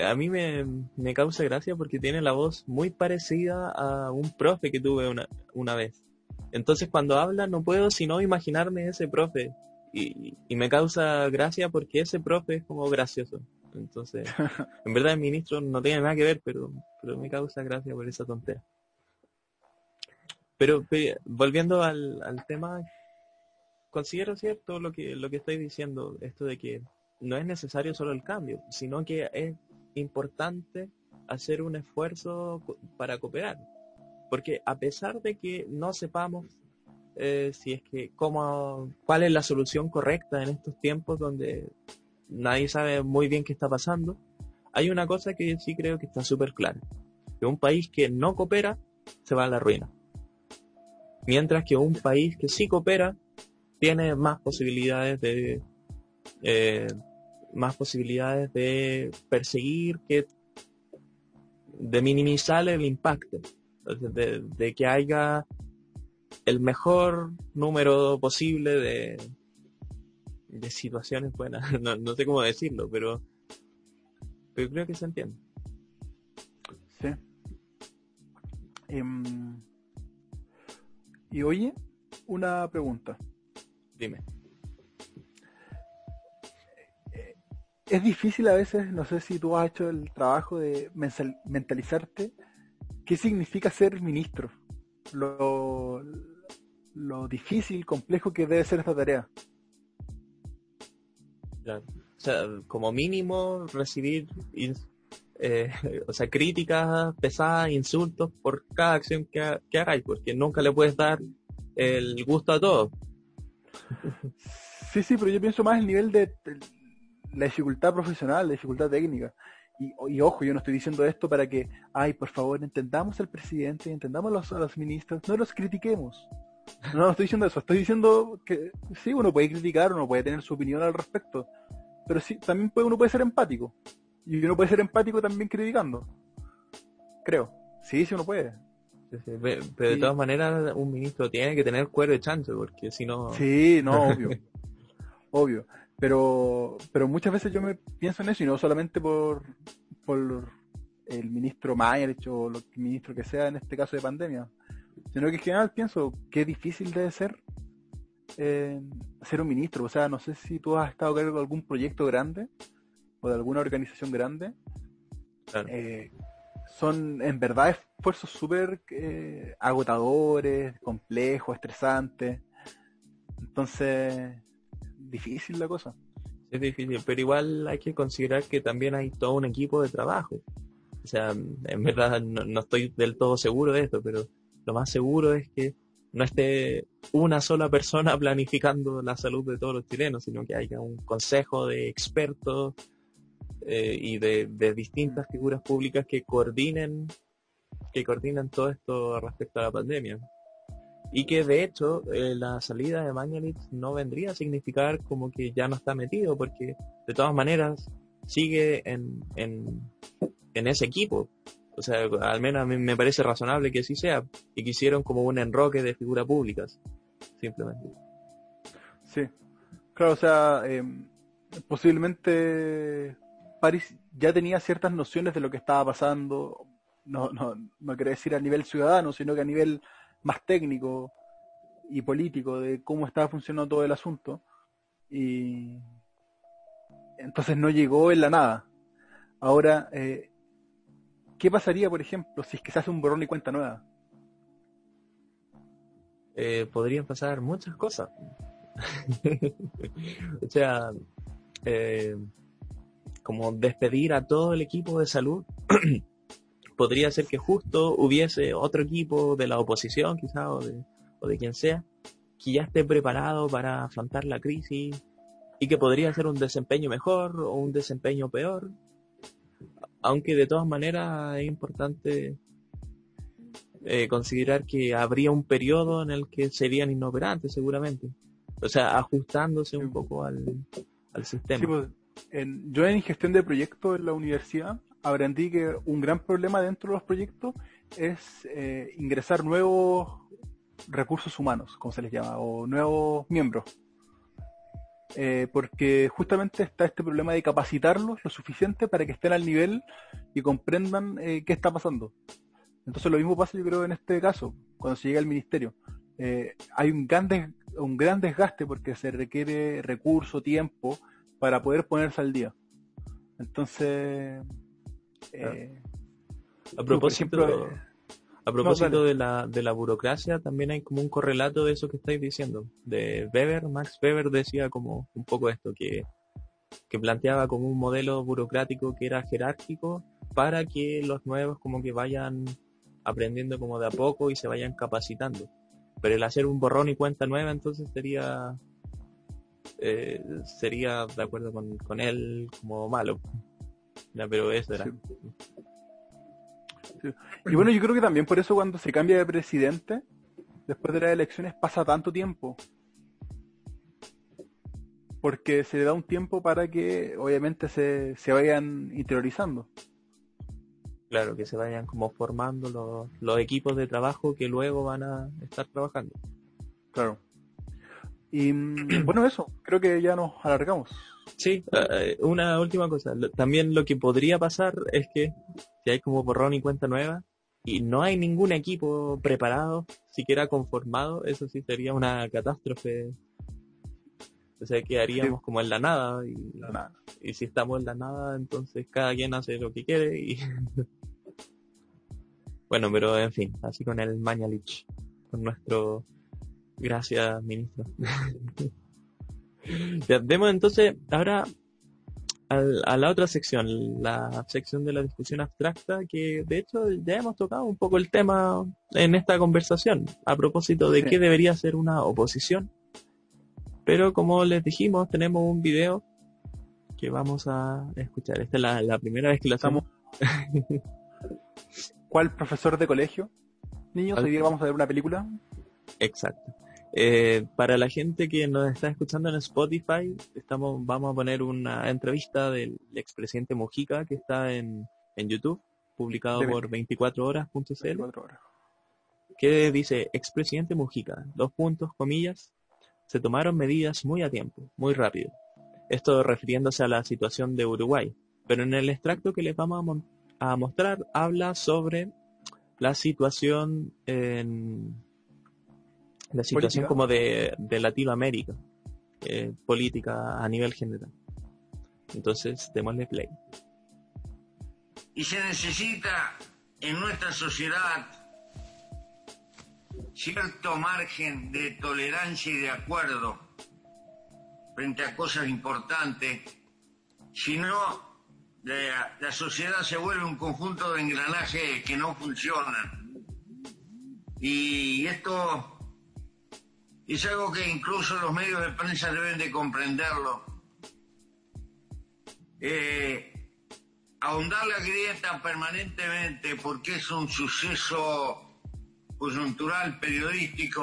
A mí me, me causa gracia porque tiene la voz muy parecida a un profe que tuve una, una vez. Entonces cuando habla no puedo sino imaginarme ese profe. Y, y me causa gracia porque ese profe es como gracioso. Entonces, en verdad el ministro no tiene nada que ver, pero, pero me causa gracia por esa tontería. Pero, volviendo al, al, tema, considero cierto lo que, lo que estoy diciendo, esto de que no es necesario solo el cambio, sino que es importante hacer un esfuerzo para cooperar. Porque a pesar de que no sepamos eh, si es que cómo, cuál es la solución correcta en estos tiempos donde nadie sabe muy bien qué está pasando, hay una cosa que sí creo que está súper clara. Que un país que no coopera se va a la ruina. Mientras que un país que sí coopera tiene más posibilidades de eh, más posibilidades de perseguir que de minimizar el impacto de, que haya el mejor número posible de, de situaciones buenas no, sé cómo decirlo pero pero creo que se entiende sí em, y oye, una pregunta. Dime. Es difícil a veces, no sé si tú has hecho el trabajo de mentalizarte, qué significa ser ministro, lo, lo difícil, complejo que debe ser esta tarea. O sea, como mínimo recibir eh, o sea, críticas pesadas, insultos por cada acción que, que hagáis, porque nunca le puedes dar el gusto a todos. Sí, sí, pero yo pienso más el nivel de, la dificultad profesional, la dificultad técnica. Y, ojo, yo no estoy diciendo esto para que, ay, por favor, entendamos al presidente, entendamos a los, a los ministros, no los critiquemos. No, no estoy diciendo eso, estoy diciendo que sí, uno puede criticar, uno puede tener su opinión al respecto, pero sí, también puede, uno puede ser empático. Y uno puede ser empático también criticando. Creo. Sí, sí uno puede. Pero de todas maneras, un ministro tiene que tener cuero de chancho, porque si no. Sí, no, obvio. obvio. Pero, pero muchas veces yo me pienso en eso, y no solamente por, por el ministro Mayer o el ministro que sea en este caso de pandemia, sino que en general pienso qué difícil debe ser eh, ser un ministro. O sea, no sé si tú has estado a cargo de algún proyecto grande o de alguna organización grande, eh, son en verdad esfuerzos súper eh, agotadores, complejos, estresantes. Entonces, difícil la cosa. Es difícil, pero igual hay que considerar que también hay todo un equipo de trabajo. O sea, en verdad no, no estoy del todo seguro de esto, pero lo más seguro es que no esté una sola persona planificando la salud de todos los chilenos, sino que haya un consejo de expertos eh, y de, distintas figuras públicas que coordinen que coordinen todo esto respecto a la pandemia. Y que de hecho eh, la salida de Mañalich no vendría a significar como que ya no está metido, porque de todas maneras sigue en, en, en ese equipo. O sea, al menos a mí me parece razonable que así sea, y quisieron como un enroque de figuras públicas, simplemente. Sí, claro, o sea, eh, posiblemente París ya tenía ciertas nociones de lo que estaba pasando, no, no, no quiero decir a nivel ciudadano, sino que a nivel más técnico y político de cómo estaba funcionando todo el asunto. Y entonces no llegó en la nada. Ahora, eh, ¿qué pasaría, por ejemplo, si es que se hace un borrón y cuenta nueva? Eh, podrían pasar muchas cosas. o sea, eh, como despedir a todo el equipo de salud podría ser que justo hubiese otro equipo de la oposición, quizá, o de, o de quien sea, que ya esté preparado para afrontar la crisis y que podría ser un desempeño mejor o un desempeño peor. Aunque de todas maneras es importante eh, considerar que habría un periodo en el que serían inoperantes seguramente. O sea, ajustándose un poco al, al sistema. Pues, en, yo en gestión de proyectos en la universidad aprendí que un gran problema dentro de los proyectos es eh, ingresar nuevos recursos humanos, como se les llama, o nuevos miembros. Eh, porque justamente está este problema de capacitarlos lo suficiente para que estén al nivel y comprendan eh, qué está pasando. Entonces lo mismo pasa yo creo en este caso, cuando se llega al ministerio. hay un gran, un gran desgaste porque se requiere recurso, tiempo para poder ponerse al día. Entonces, eh, a propósito, a propósito de, la, de la burocracia, también hay como un correlato de eso que estáis diciendo. De Weber, Max Weber decía como un poco esto, que, que planteaba como un modelo burocrático que era jerárquico para que los nuevos como que vayan aprendiendo como de a poco y se vayan capacitando. Pero el hacer un borrón y cuenta nueva entonces sería eh, sería de acuerdo con, con él como malo pero eso era. Y bueno, yo creo que también por eso cuando se cambia de presidente, después de las elecciones pasa tanto tiempo. Porque se le da un tiempo para que obviamente se, se vayan interiorizando. Claro, que se vayan como formando los, los equipos de trabajo que luego van a estar trabajando. Claro. Y mm, bueno, eso, creo que ya nos alargamos. Sí, eh, una última cosa. También lo que podría pasar es que si hay como borrón y cuenta nueva y no hay ningún equipo preparado, siquiera conformado, eso sí sería una catástrofe. O sea, quedaríamos como en la nada y, y si estamos en la nada, entonces cada quien hace lo que quiere y... bueno, pero en fin, así con el Mañalich, con nuestro... Gracias, ministro. Ya, vemos entonces ahora a la otra sección, la sección de la discusión abstracta, que de hecho ya hemos tocado un poco el tema en esta conversación, a propósito de qué debería ser una oposición. Pero como les dijimos, tenemos un video que vamos a escuchar. Esta es la, primera vez que lo estamos. ¿Cuál profesor de colegio? Niños, hoy día vamos a ver una película. Exacto. Eh, para la gente que nos está escuchando en Spotify, estamos, vamos a poner una entrevista del expresidente Mojica que está en, en YouTube, publicado por 24horas.cl. horas. Que dice, expresidente Mojica, dos puntos, comillas, se tomaron medidas muy a tiempo, muy rápido. Esto refiriéndose a la situación de Uruguay. Pero en el extracto que les vamos a, a mostrar habla sobre la situación en la situación como de, Latinoamérica, eh, política a nivel general. Entonces, démosle play. Y se necesita en nuestra sociedad cierto margen de tolerancia y de acuerdo frente a cosas importantes, si no, la, la sociedad se vuelve un conjunto de engranajes que no funcionan. Y esto es algo que incluso los medios de prensa deben de comprenderlo. Eh, ahondar la grieta permanentemente porque es un suceso coyuntural, periodístico,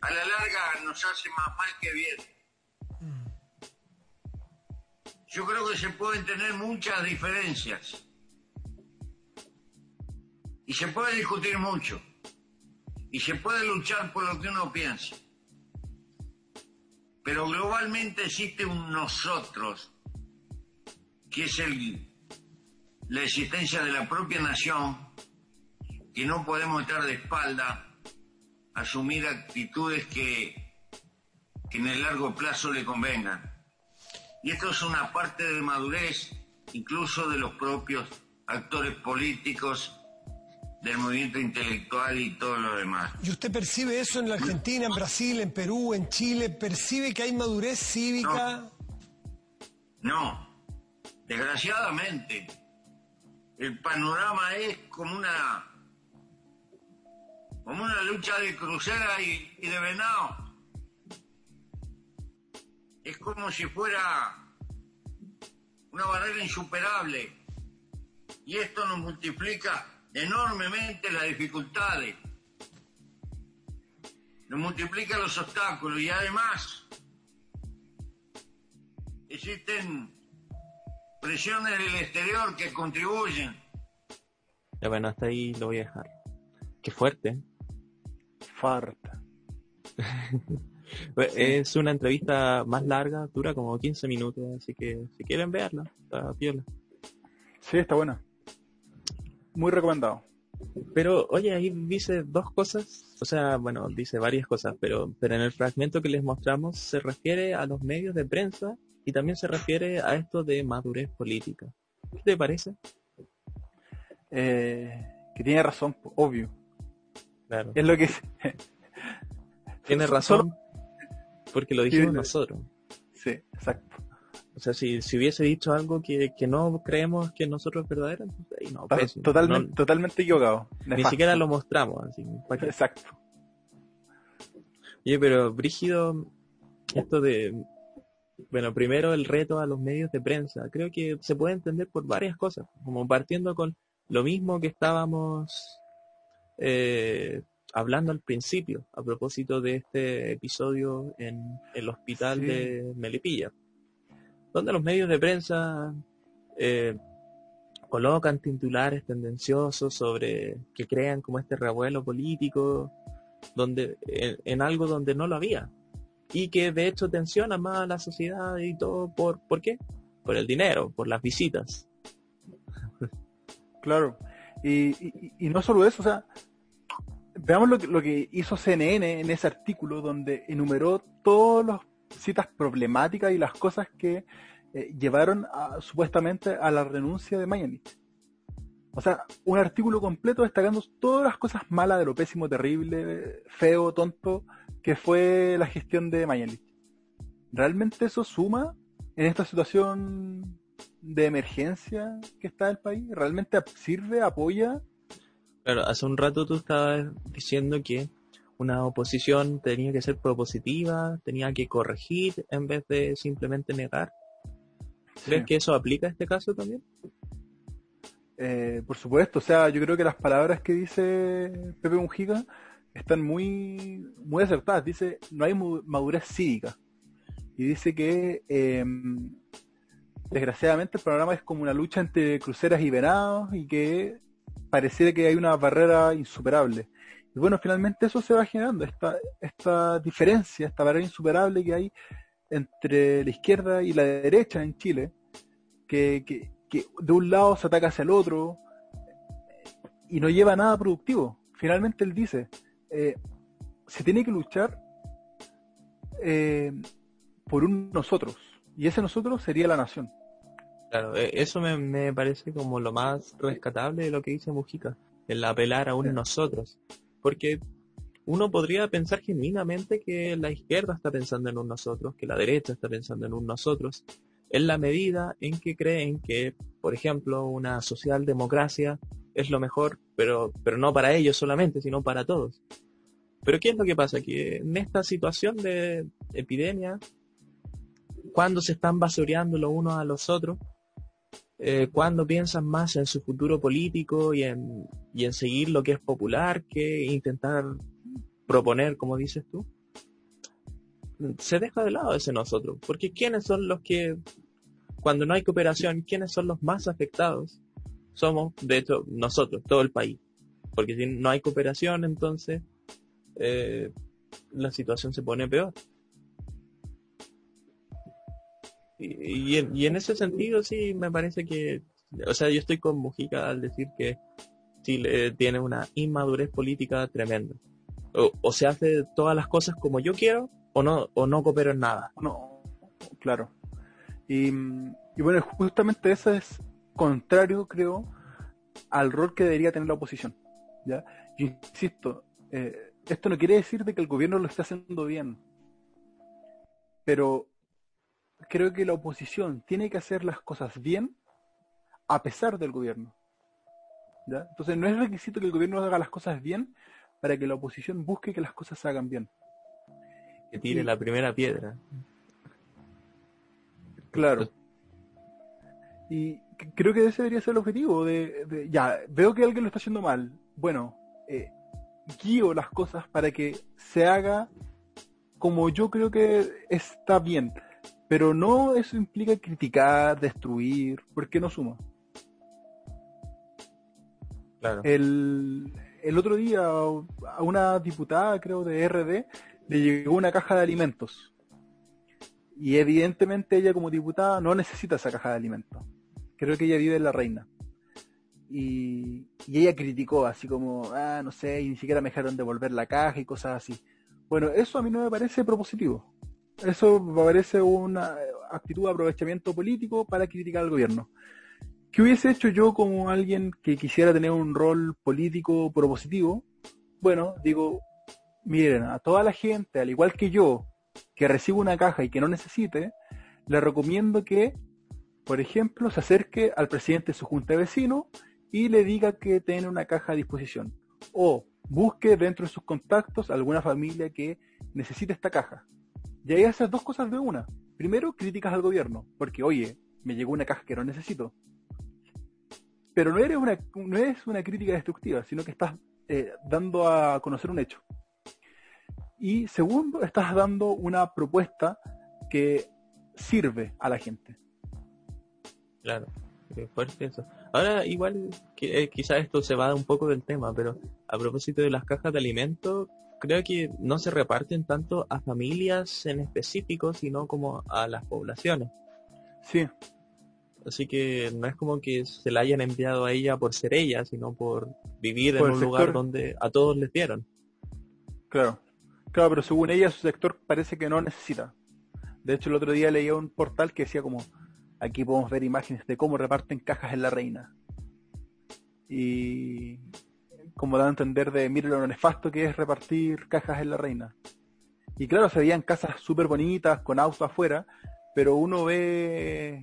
a la larga nos hace más mal que bien. Yo creo que se pueden tener muchas diferencias y se puede discutir mucho y se puede luchar por lo que uno piensa. Pero globalmente existe un nosotros, que es el, la existencia de la propia nación, que no podemos estar de espalda, asumir actitudes que, que en el largo plazo le convengan. Y esto es una parte de madurez, incluso de los propios actores políticos del movimiento intelectual y todo lo demás. ¿Y usted percibe eso en la Argentina, en Brasil, en Perú, en Chile? ¿Percibe que hay madurez cívica? No, desgraciadamente, el panorama es como una como una lucha de crucera y, y de venado. Es como si fuera una barrera insuperable. Y esto nos multiplica enormemente las dificultades, nos multiplica los obstáculos y además existen presiones del exterior que contribuyen. Ya bueno, hasta ahí lo voy a dejar. Qué fuerte. Farta. es una entrevista más larga, dura como 15 minutos, así que si quieren verla, está piola. Sí, está buena. Muy recomendado. Pero, oye, ahí dice dos cosas, o sea, bueno, dice varias cosas, pero, pero en el fragmento que les mostramos se refiere a los medios de prensa y también se refiere a esto de madurez política. ¿Qué te parece? Eh, que tiene razón, obvio. Claro. Es lo que... tiene razón porque lo dijimos nosotros. Sí, exacto. O sea, si, si hubiese dicho algo que, que no creemos que nosotros es verdadero, entonces ahí no. pésimo. Totalmente, No- totalmente equivocado. ni siquiera lo mostramos. Así. Exacto. Oye, pero Brígido, esto de, bueno, primero el reto a los medios de prensa, creo que se puede entender por varias cosas, como partiendo con lo mismo que estábamos eh, hablando al principio, a propósito de este episodio en el hospital Sí. de Melipilla, donde los medios de prensa eh, colocan titulares tendenciosos sobre que crean como este revuelo político, donde en, algo donde no lo había y que de hecho tensiona más a la sociedad y todo por ¿por qué? Por el dinero, por las visitas. Claro. Y, y, no solo eso, o sea, veamos lo que, lo que hizo CNN en ese artículo donde enumeró todas las citas problemáticas y las cosas que eh, llevaron a- supuestamente a la renuncia de Mañanich. O sea, un artículo completo destacando todas las cosas malas de lo pésimo, terrible, feo, tonto que fue la gestión de Mañanich. ¿Realmente eso suma en esta situación de emergencia que está el país? ¿Realmente sirve, apoya? Claro, hace un rato tú estabas diciendo que una oposición tenía que ser propositiva, tenía que corregir en vez de simplemente negar. ¿Crees Sí. que eso aplica a este caso también? Eh, por supuesto, o sea, yo creo que las palabras que dice Pepe Mujica están muy, muy acertadas. Dice, no hay madurez cívica. Y dice que, eh, desgraciadamente, el programa es como una lucha entre cruceras y venados y que pareciera que hay una barrera insuperable. Y bueno, finalmente eso se va generando, esta, esta diferencia, esta barrera insuperable que hay entre la izquierda y la derecha en Chile, que, que, que de un lado se ataca hacia el otro y no lleva a nada productivo. Finalmente él dice, eh, se tiene que luchar eh, por un nosotros, y ese nosotros sería la nación. Claro, eh, eso me, me parece como lo más rescatable de lo que dice Mujica, el apelar a un Sí. nosotros. Porque uno podría pensar genuinamente que la izquierda está pensando en un nosotros, que la derecha está pensando en un nosotros, en la medida en que creen que, por ejemplo, una socialdemocracia es lo mejor, pero, pero no para ellos solamente, sino para todos. Pero ¿qué es lo que pasa? Que en esta situación de epidemia, cuando se están basureando los unos a los otros, eh, cuando piensan más en su futuro político y en, y en seguir lo que es popular que intentar proponer, como dices tú, se deja de lado ese nosotros. Porque ¿quiénes son los que, cuando no hay cooperación, quiénes son los más afectados? Somos, de hecho, nosotros, todo el país. Porque si no hay cooperación, entonces eh, la situación se pone peor. Y, en, ese sentido sí me parece que, o sea, yo estoy con Mujica al decir que Chile tiene una inmadurez política tremenda. O, se hace todas las cosas como yo quiero o no, o no coopero en nada. No, claro. Y, bueno, justamente eso es contrario, creo, al rol que debería tener la oposición. ¿ya? Yo insisto, eh, esto no quiere decir de que el gobierno lo esté haciendo bien, pero creo que la oposición tiene que hacer las cosas bien a pesar del gobierno. ¿ya? Entonces no es requisito que el gobierno haga las cosas bien para que la oposición busque que las cosas se hagan bien. Que tire la primera piedra. Claro. Y creo que ese debería ser el objetivo de, ya, veo que alguien lo está haciendo mal. Bueno, eh, guío las cosas para que se haga como yo creo que está bien. Pero no eso implica criticar, destruir, porque no suma. Claro. El, el otro día a una diputada, creo, de RD, le llegó una caja de alimentos. Y evidentemente ella como diputada no necesita esa caja de alimentos. Creo que ella vive en La Reina. Y, y ella criticó así como, ah, no sé, y ni siquiera me dejaron devolver la caja y cosas así. Bueno, eso a mí no me parece propositivo. Eso me parece una actitud de aprovechamiento político para criticar al gobierno. ¿Qué hubiese hecho yo como alguien que quisiera tener un rol político propositivo? Bueno, digo, miren, a toda la gente, al igual que yo, que recibe una caja y que no necesite, le recomiendo que, por ejemplo, se acerque al presidente de su junta de vecinos y le diga que tiene una caja a disposición. O busque dentro de sus contactos alguna familia que necesite esta caja. Y ahí haces dos cosas de una. Primero, críticas al gobierno, porque oye, me llegó una caja que no necesito. Pero no eres una, no es una crítica destructiva, sino que estás eh, dando a conocer un hecho. Y segundo, estás dando una propuesta que sirve a la gente. Claro, fuerte eso. Ahora, igual, eh, quizás esto se va un poco del tema, pero a propósito de las cajas de alimentos, creo que no se reparten tanto a familias en específico, sino como a las poblaciones. Sí. Así que no es como que se la hayan enviado a ella por ser ella, sino por vivir en un lugar donde a todos les dieron. Claro. Claro, pero según ella su sector parece que no necesita. De hecho, el otro día leía un portal que decía como, aquí podemos ver imágenes de cómo reparten cajas en la reina. Y como da a entender de, mire lo nefasto que es repartir cajas en la reina. Y claro, se veían casas súper bonitas, con autos afuera, pero uno ve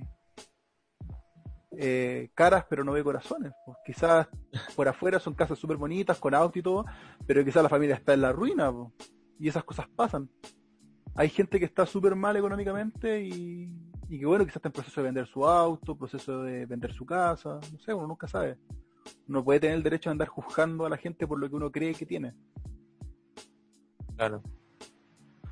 eh, caras pero no ve corazones. Pues quizás por afuera son casas súper bonitas, con auto y todo, pero quizás la familia está en la ruina. Pues y esas cosas pasan. Hay gente que está súper mal económicamente y, y que bueno, quizás está en proceso de vender su auto, proceso de vender su casa, no sé, uno nunca sabe. Uno puede tener el derecho de andar juzgando a la gente por lo que uno cree que tiene. Claro.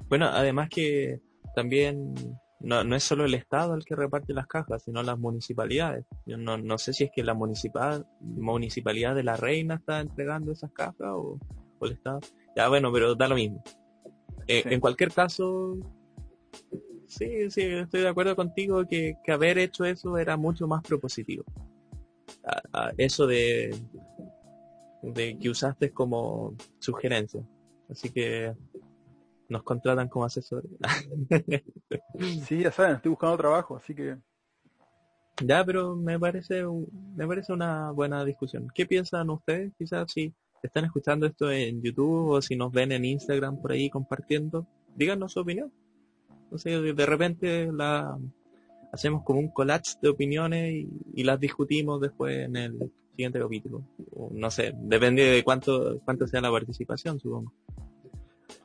Bueno, además que también no, no es solo el Estado el que reparte las cajas, sino las municipalidades. Yo no, no sé si es que la municipal, municipalidad de la Reina está entregando esas cajas o, o el Estado. Ya bueno, pero da lo mismo. Eh, en cualquier caso, sí, sí, estoy de acuerdo contigo que, haber hecho eso era mucho más propositivo. Eso de, de que usaste como sugerencia. Así que nos contratan como asesores. sí, ya saben, estoy buscando trabajo, así que... Ya, pero me parece, me parece una buena discusión. ¿Qué piensan ustedes? Quizás sí están escuchando esto en YouTube o si nos ven en Instagram por ahí compartiendo, díganos su opinión. No sé, de repente la hacemos como un collage de opiniones y, las discutimos después en el siguiente capítulo. no sé, depende de cuánto, cuánto sea la participación, supongo.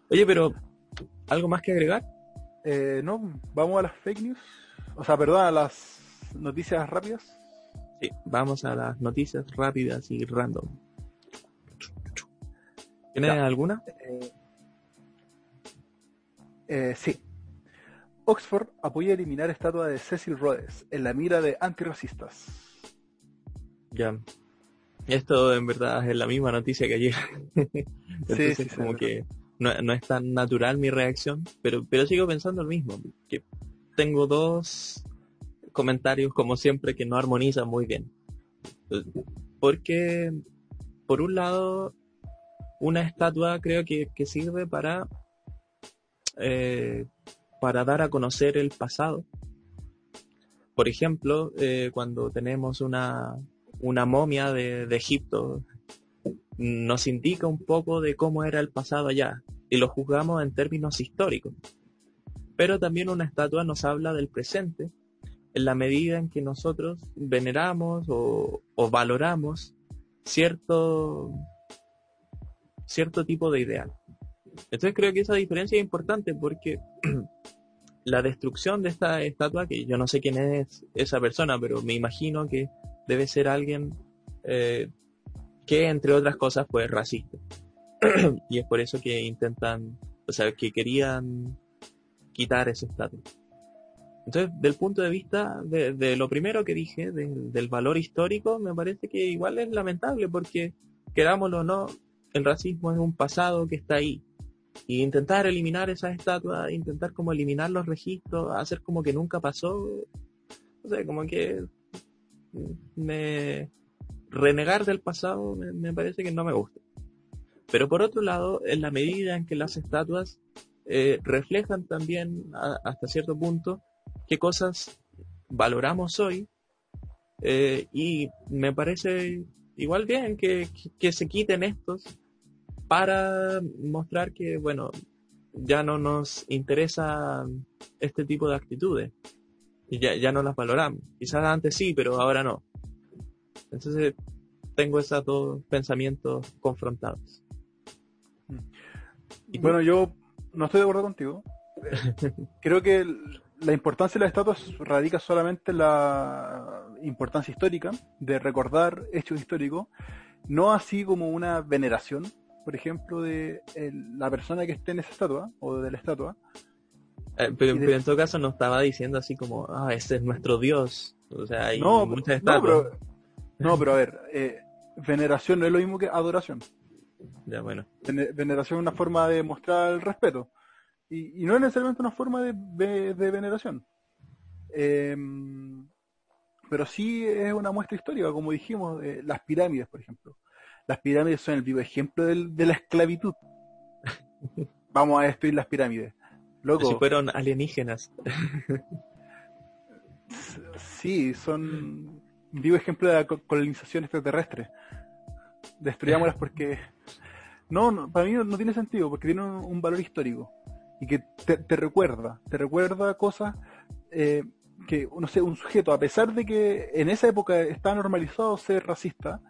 Oye, pero, ¿algo más que agregar? Eh, no, vamos a las fake news. O sea, perdón, a las noticias rápidas. Sí, vamos a las noticias rápidas y random. ¿Tienes Ya. alguna? Eh, eh, sí. Oxford apoya eliminar estatua de Cecil Rhodes en la mira de antirracistas. Ya. Esto en verdad es la misma noticia que ayer. Entonces sí, sí, como sí. que no, no es tan natural mi reacción, pero, pero sigo pensando lo mismo. Que tengo dos comentarios como siempre que no armonizan muy bien. Porque, por un lado, una estatua creo que, que sirve para, eh, para dar a conocer el pasado. Por ejemplo, eh, cuando tenemos una, momia de, de Egipto, nos indica un poco de cómo era el pasado allá y lo juzgamos en términos históricos. Pero también una estatua nos habla del presente en la medida en que nosotros veneramos o, o valoramos cierto, cierto tipo de ideal. Entonces creo que esa diferencia es importante porque la destrucción de esta estatua, que yo no sé quién es esa persona, pero me imagino que debe ser alguien eh, que entre otras cosas fue racista. y es por eso que intentan, o sea, que querían quitar esa estatua. Entonces, del punto de vista de, de lo primero que dije, del- del valor histórico, me parece que igual es lamentable porque, querámoslo o no, el racismo es un pasado que está ahí. Y intentar eliminar esas estatuas, intentar como eliminar los registros, hacer como que nunca pasó, no sé, como que me renegar del pasado me, parece que no me gusta. Pero por otro lado, en la medida en que las estatuas eh, reflejan también hasta cierto punto qué cosas valoramos hoy eh, y me parece igual bien que, que- que se quiten estos para mostrar que, bueno, ya no nos interesa este tipo de actitudes y ya, ya no las valoramos. Quizás antes sí, pero ahora no. Entonces tengo esos dos pensamientos confrontados. Bueno, yo no estoy de acuerdo contigo. Creo que el- la importancia de las estatuas radica solamente en la importancia histórica de recordar hechos históricos, no así como una veneración, por ejemplo, de el- la persona que esté en esa estatua o de la estatua. Eh, pero, en todo caso no estaba diciendo así como, ah, este es nuestro Dios. O sea, hay No, muchas no, estatuas. pero, no, pero a ver, eh, veneración no es lo mismo que adoración. Ya, bueno. Vene- Veneración es una forma de mostrar el respeto. Y, y no es necesariamente una forma de, de- de veneración. Em, pero sí es una muestra histórica, como dijimos, de las pirámides, por ejemplo. Las pirámides son el vivo ejemplo del- de la esclavitud. Vamos a destruir las pirámides. Loco, Si fueron alienígenas. sí, son vivo ejemplo de la co- colonización extraterrestre. Destruyámoslas porque... No, no, para mí no, tiene sentido, porque tiene un, un valor histórico. Y que te, te recuerda, te recuerda cosas eh, que, no sé, un sujeto, a pesar de que en esa época estaba normalizado ser racista,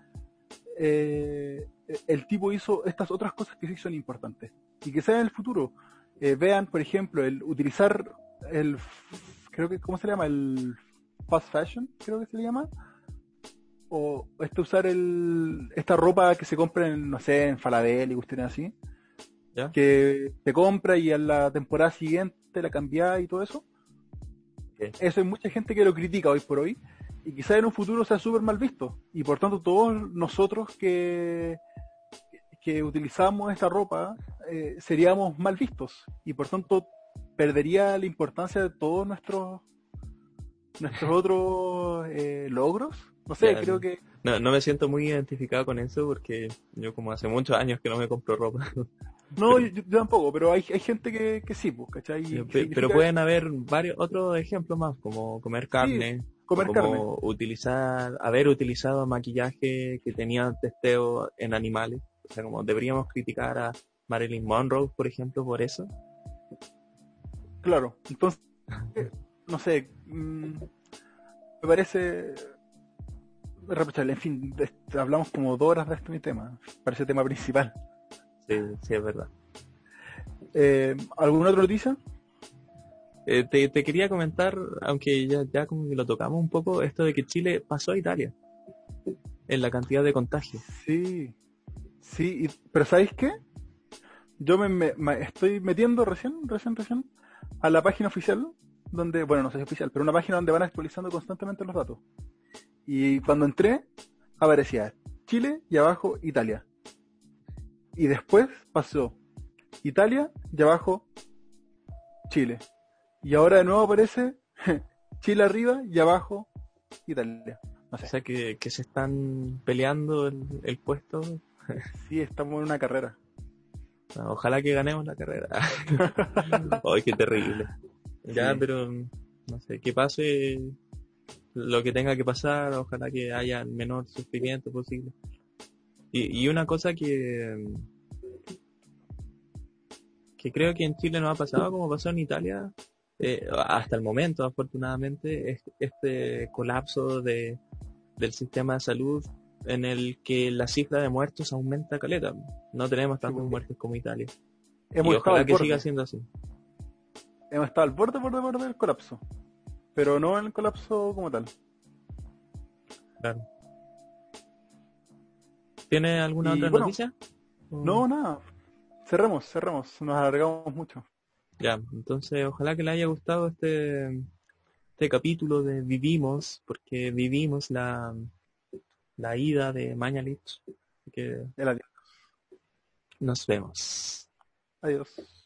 eh, el tipo hizo estas otras cosas que sí son importantes. Y que sea en el futuro. Eh, vean, por ejemplo, el utilizar el, creo que, ¿cómo se llama? El fast fashion, creo que se le llama. O este usar el, esta ropa que se compra en, no sé, en Falabella y cuestiones así. ¿Ya? Que te compra y a la temporada siguiente la cambia y todo eso. Eso hay mucha gente que lo critica hoy por hoy. Y quizás en un futuro sea súper mal visto. Y por tanto todos nosotros que, que utilizamos esta ropa eh, seríamos mal vistos. Y por tanto perdería la importancia de todos nuestros nuestros otros eh, logros. No sé, creo que No, no me siento muy identificado con eso porque yo como hace muchos años que no me compro ropa. No, yo, yo tampoco, pero hay, hay gente que, que sí, pues, ¿cachai? Significa Pero pueden haber varios otros ejemplos más, como comer carne, comer como carne. utilizar, haber utilizado maquillaje que tenía testeo en animales. O sea, como deberíamos criticar a Marilyn Monroe, por ejemplo, por eso. Claro, entonces, no sé, mm, me parece reprochable. En fin, hablamos como dos horas de este tema, parece tema principal. Sí, sí, es verdad. Eh, ¿Alguna otra noticia? Eh, te, quería comentar, aunque ya, ya como que lo tocamos un poco, esto de que Chile pasó a Italia. en la cantidad de contagios. Sí, sí, y- pero ¿sabéis qué? Yo me estoy metiendo recién, recién, recién a la página oficial, donde, bueno, no sé si es oficial, pero una página donde van actualizando constantemente los datos. Y cuando entré, aparecía Chile y abajo Italia. Y después pasó Italia y abajo Chile. Y ahora de nuevo aparece Chile arriba y abajo Italia. No O sé, sea que, que se están peleando el, el puesto. sí, estamos en una carrera. No, Ojalá que ganemos la carrera. Ay, qué terrible. Ya, Sí. pero no sé, que pase lo que tenga que pasar, ojalá que haya el menor sufrimiento posible. Y, y una cosa que que creo que en Chile no ha pasado como pasó en Italia eh, hasta el momento, afortunadamente, es este colapso de, del sistema de salud en el que la cifra de muertos aumenta caleta. No tenemos tantas porque muertes como Italia. Hemos y ojalá al que borde. siga siendo así. hemos estado al borde, borde, borde del colapso. Pero no en el colapso como tal. Claro. ¿Tiene alguna Y otra bueno, noticia? No, nada. Cerremos, cerremos. Nos alargamos mucho. Ya, entonces ojalá que le haya gustado este, este capítulo de Vivimos, porque vivimos la, la ida de Mañalich. Que nos vemos. Adiós.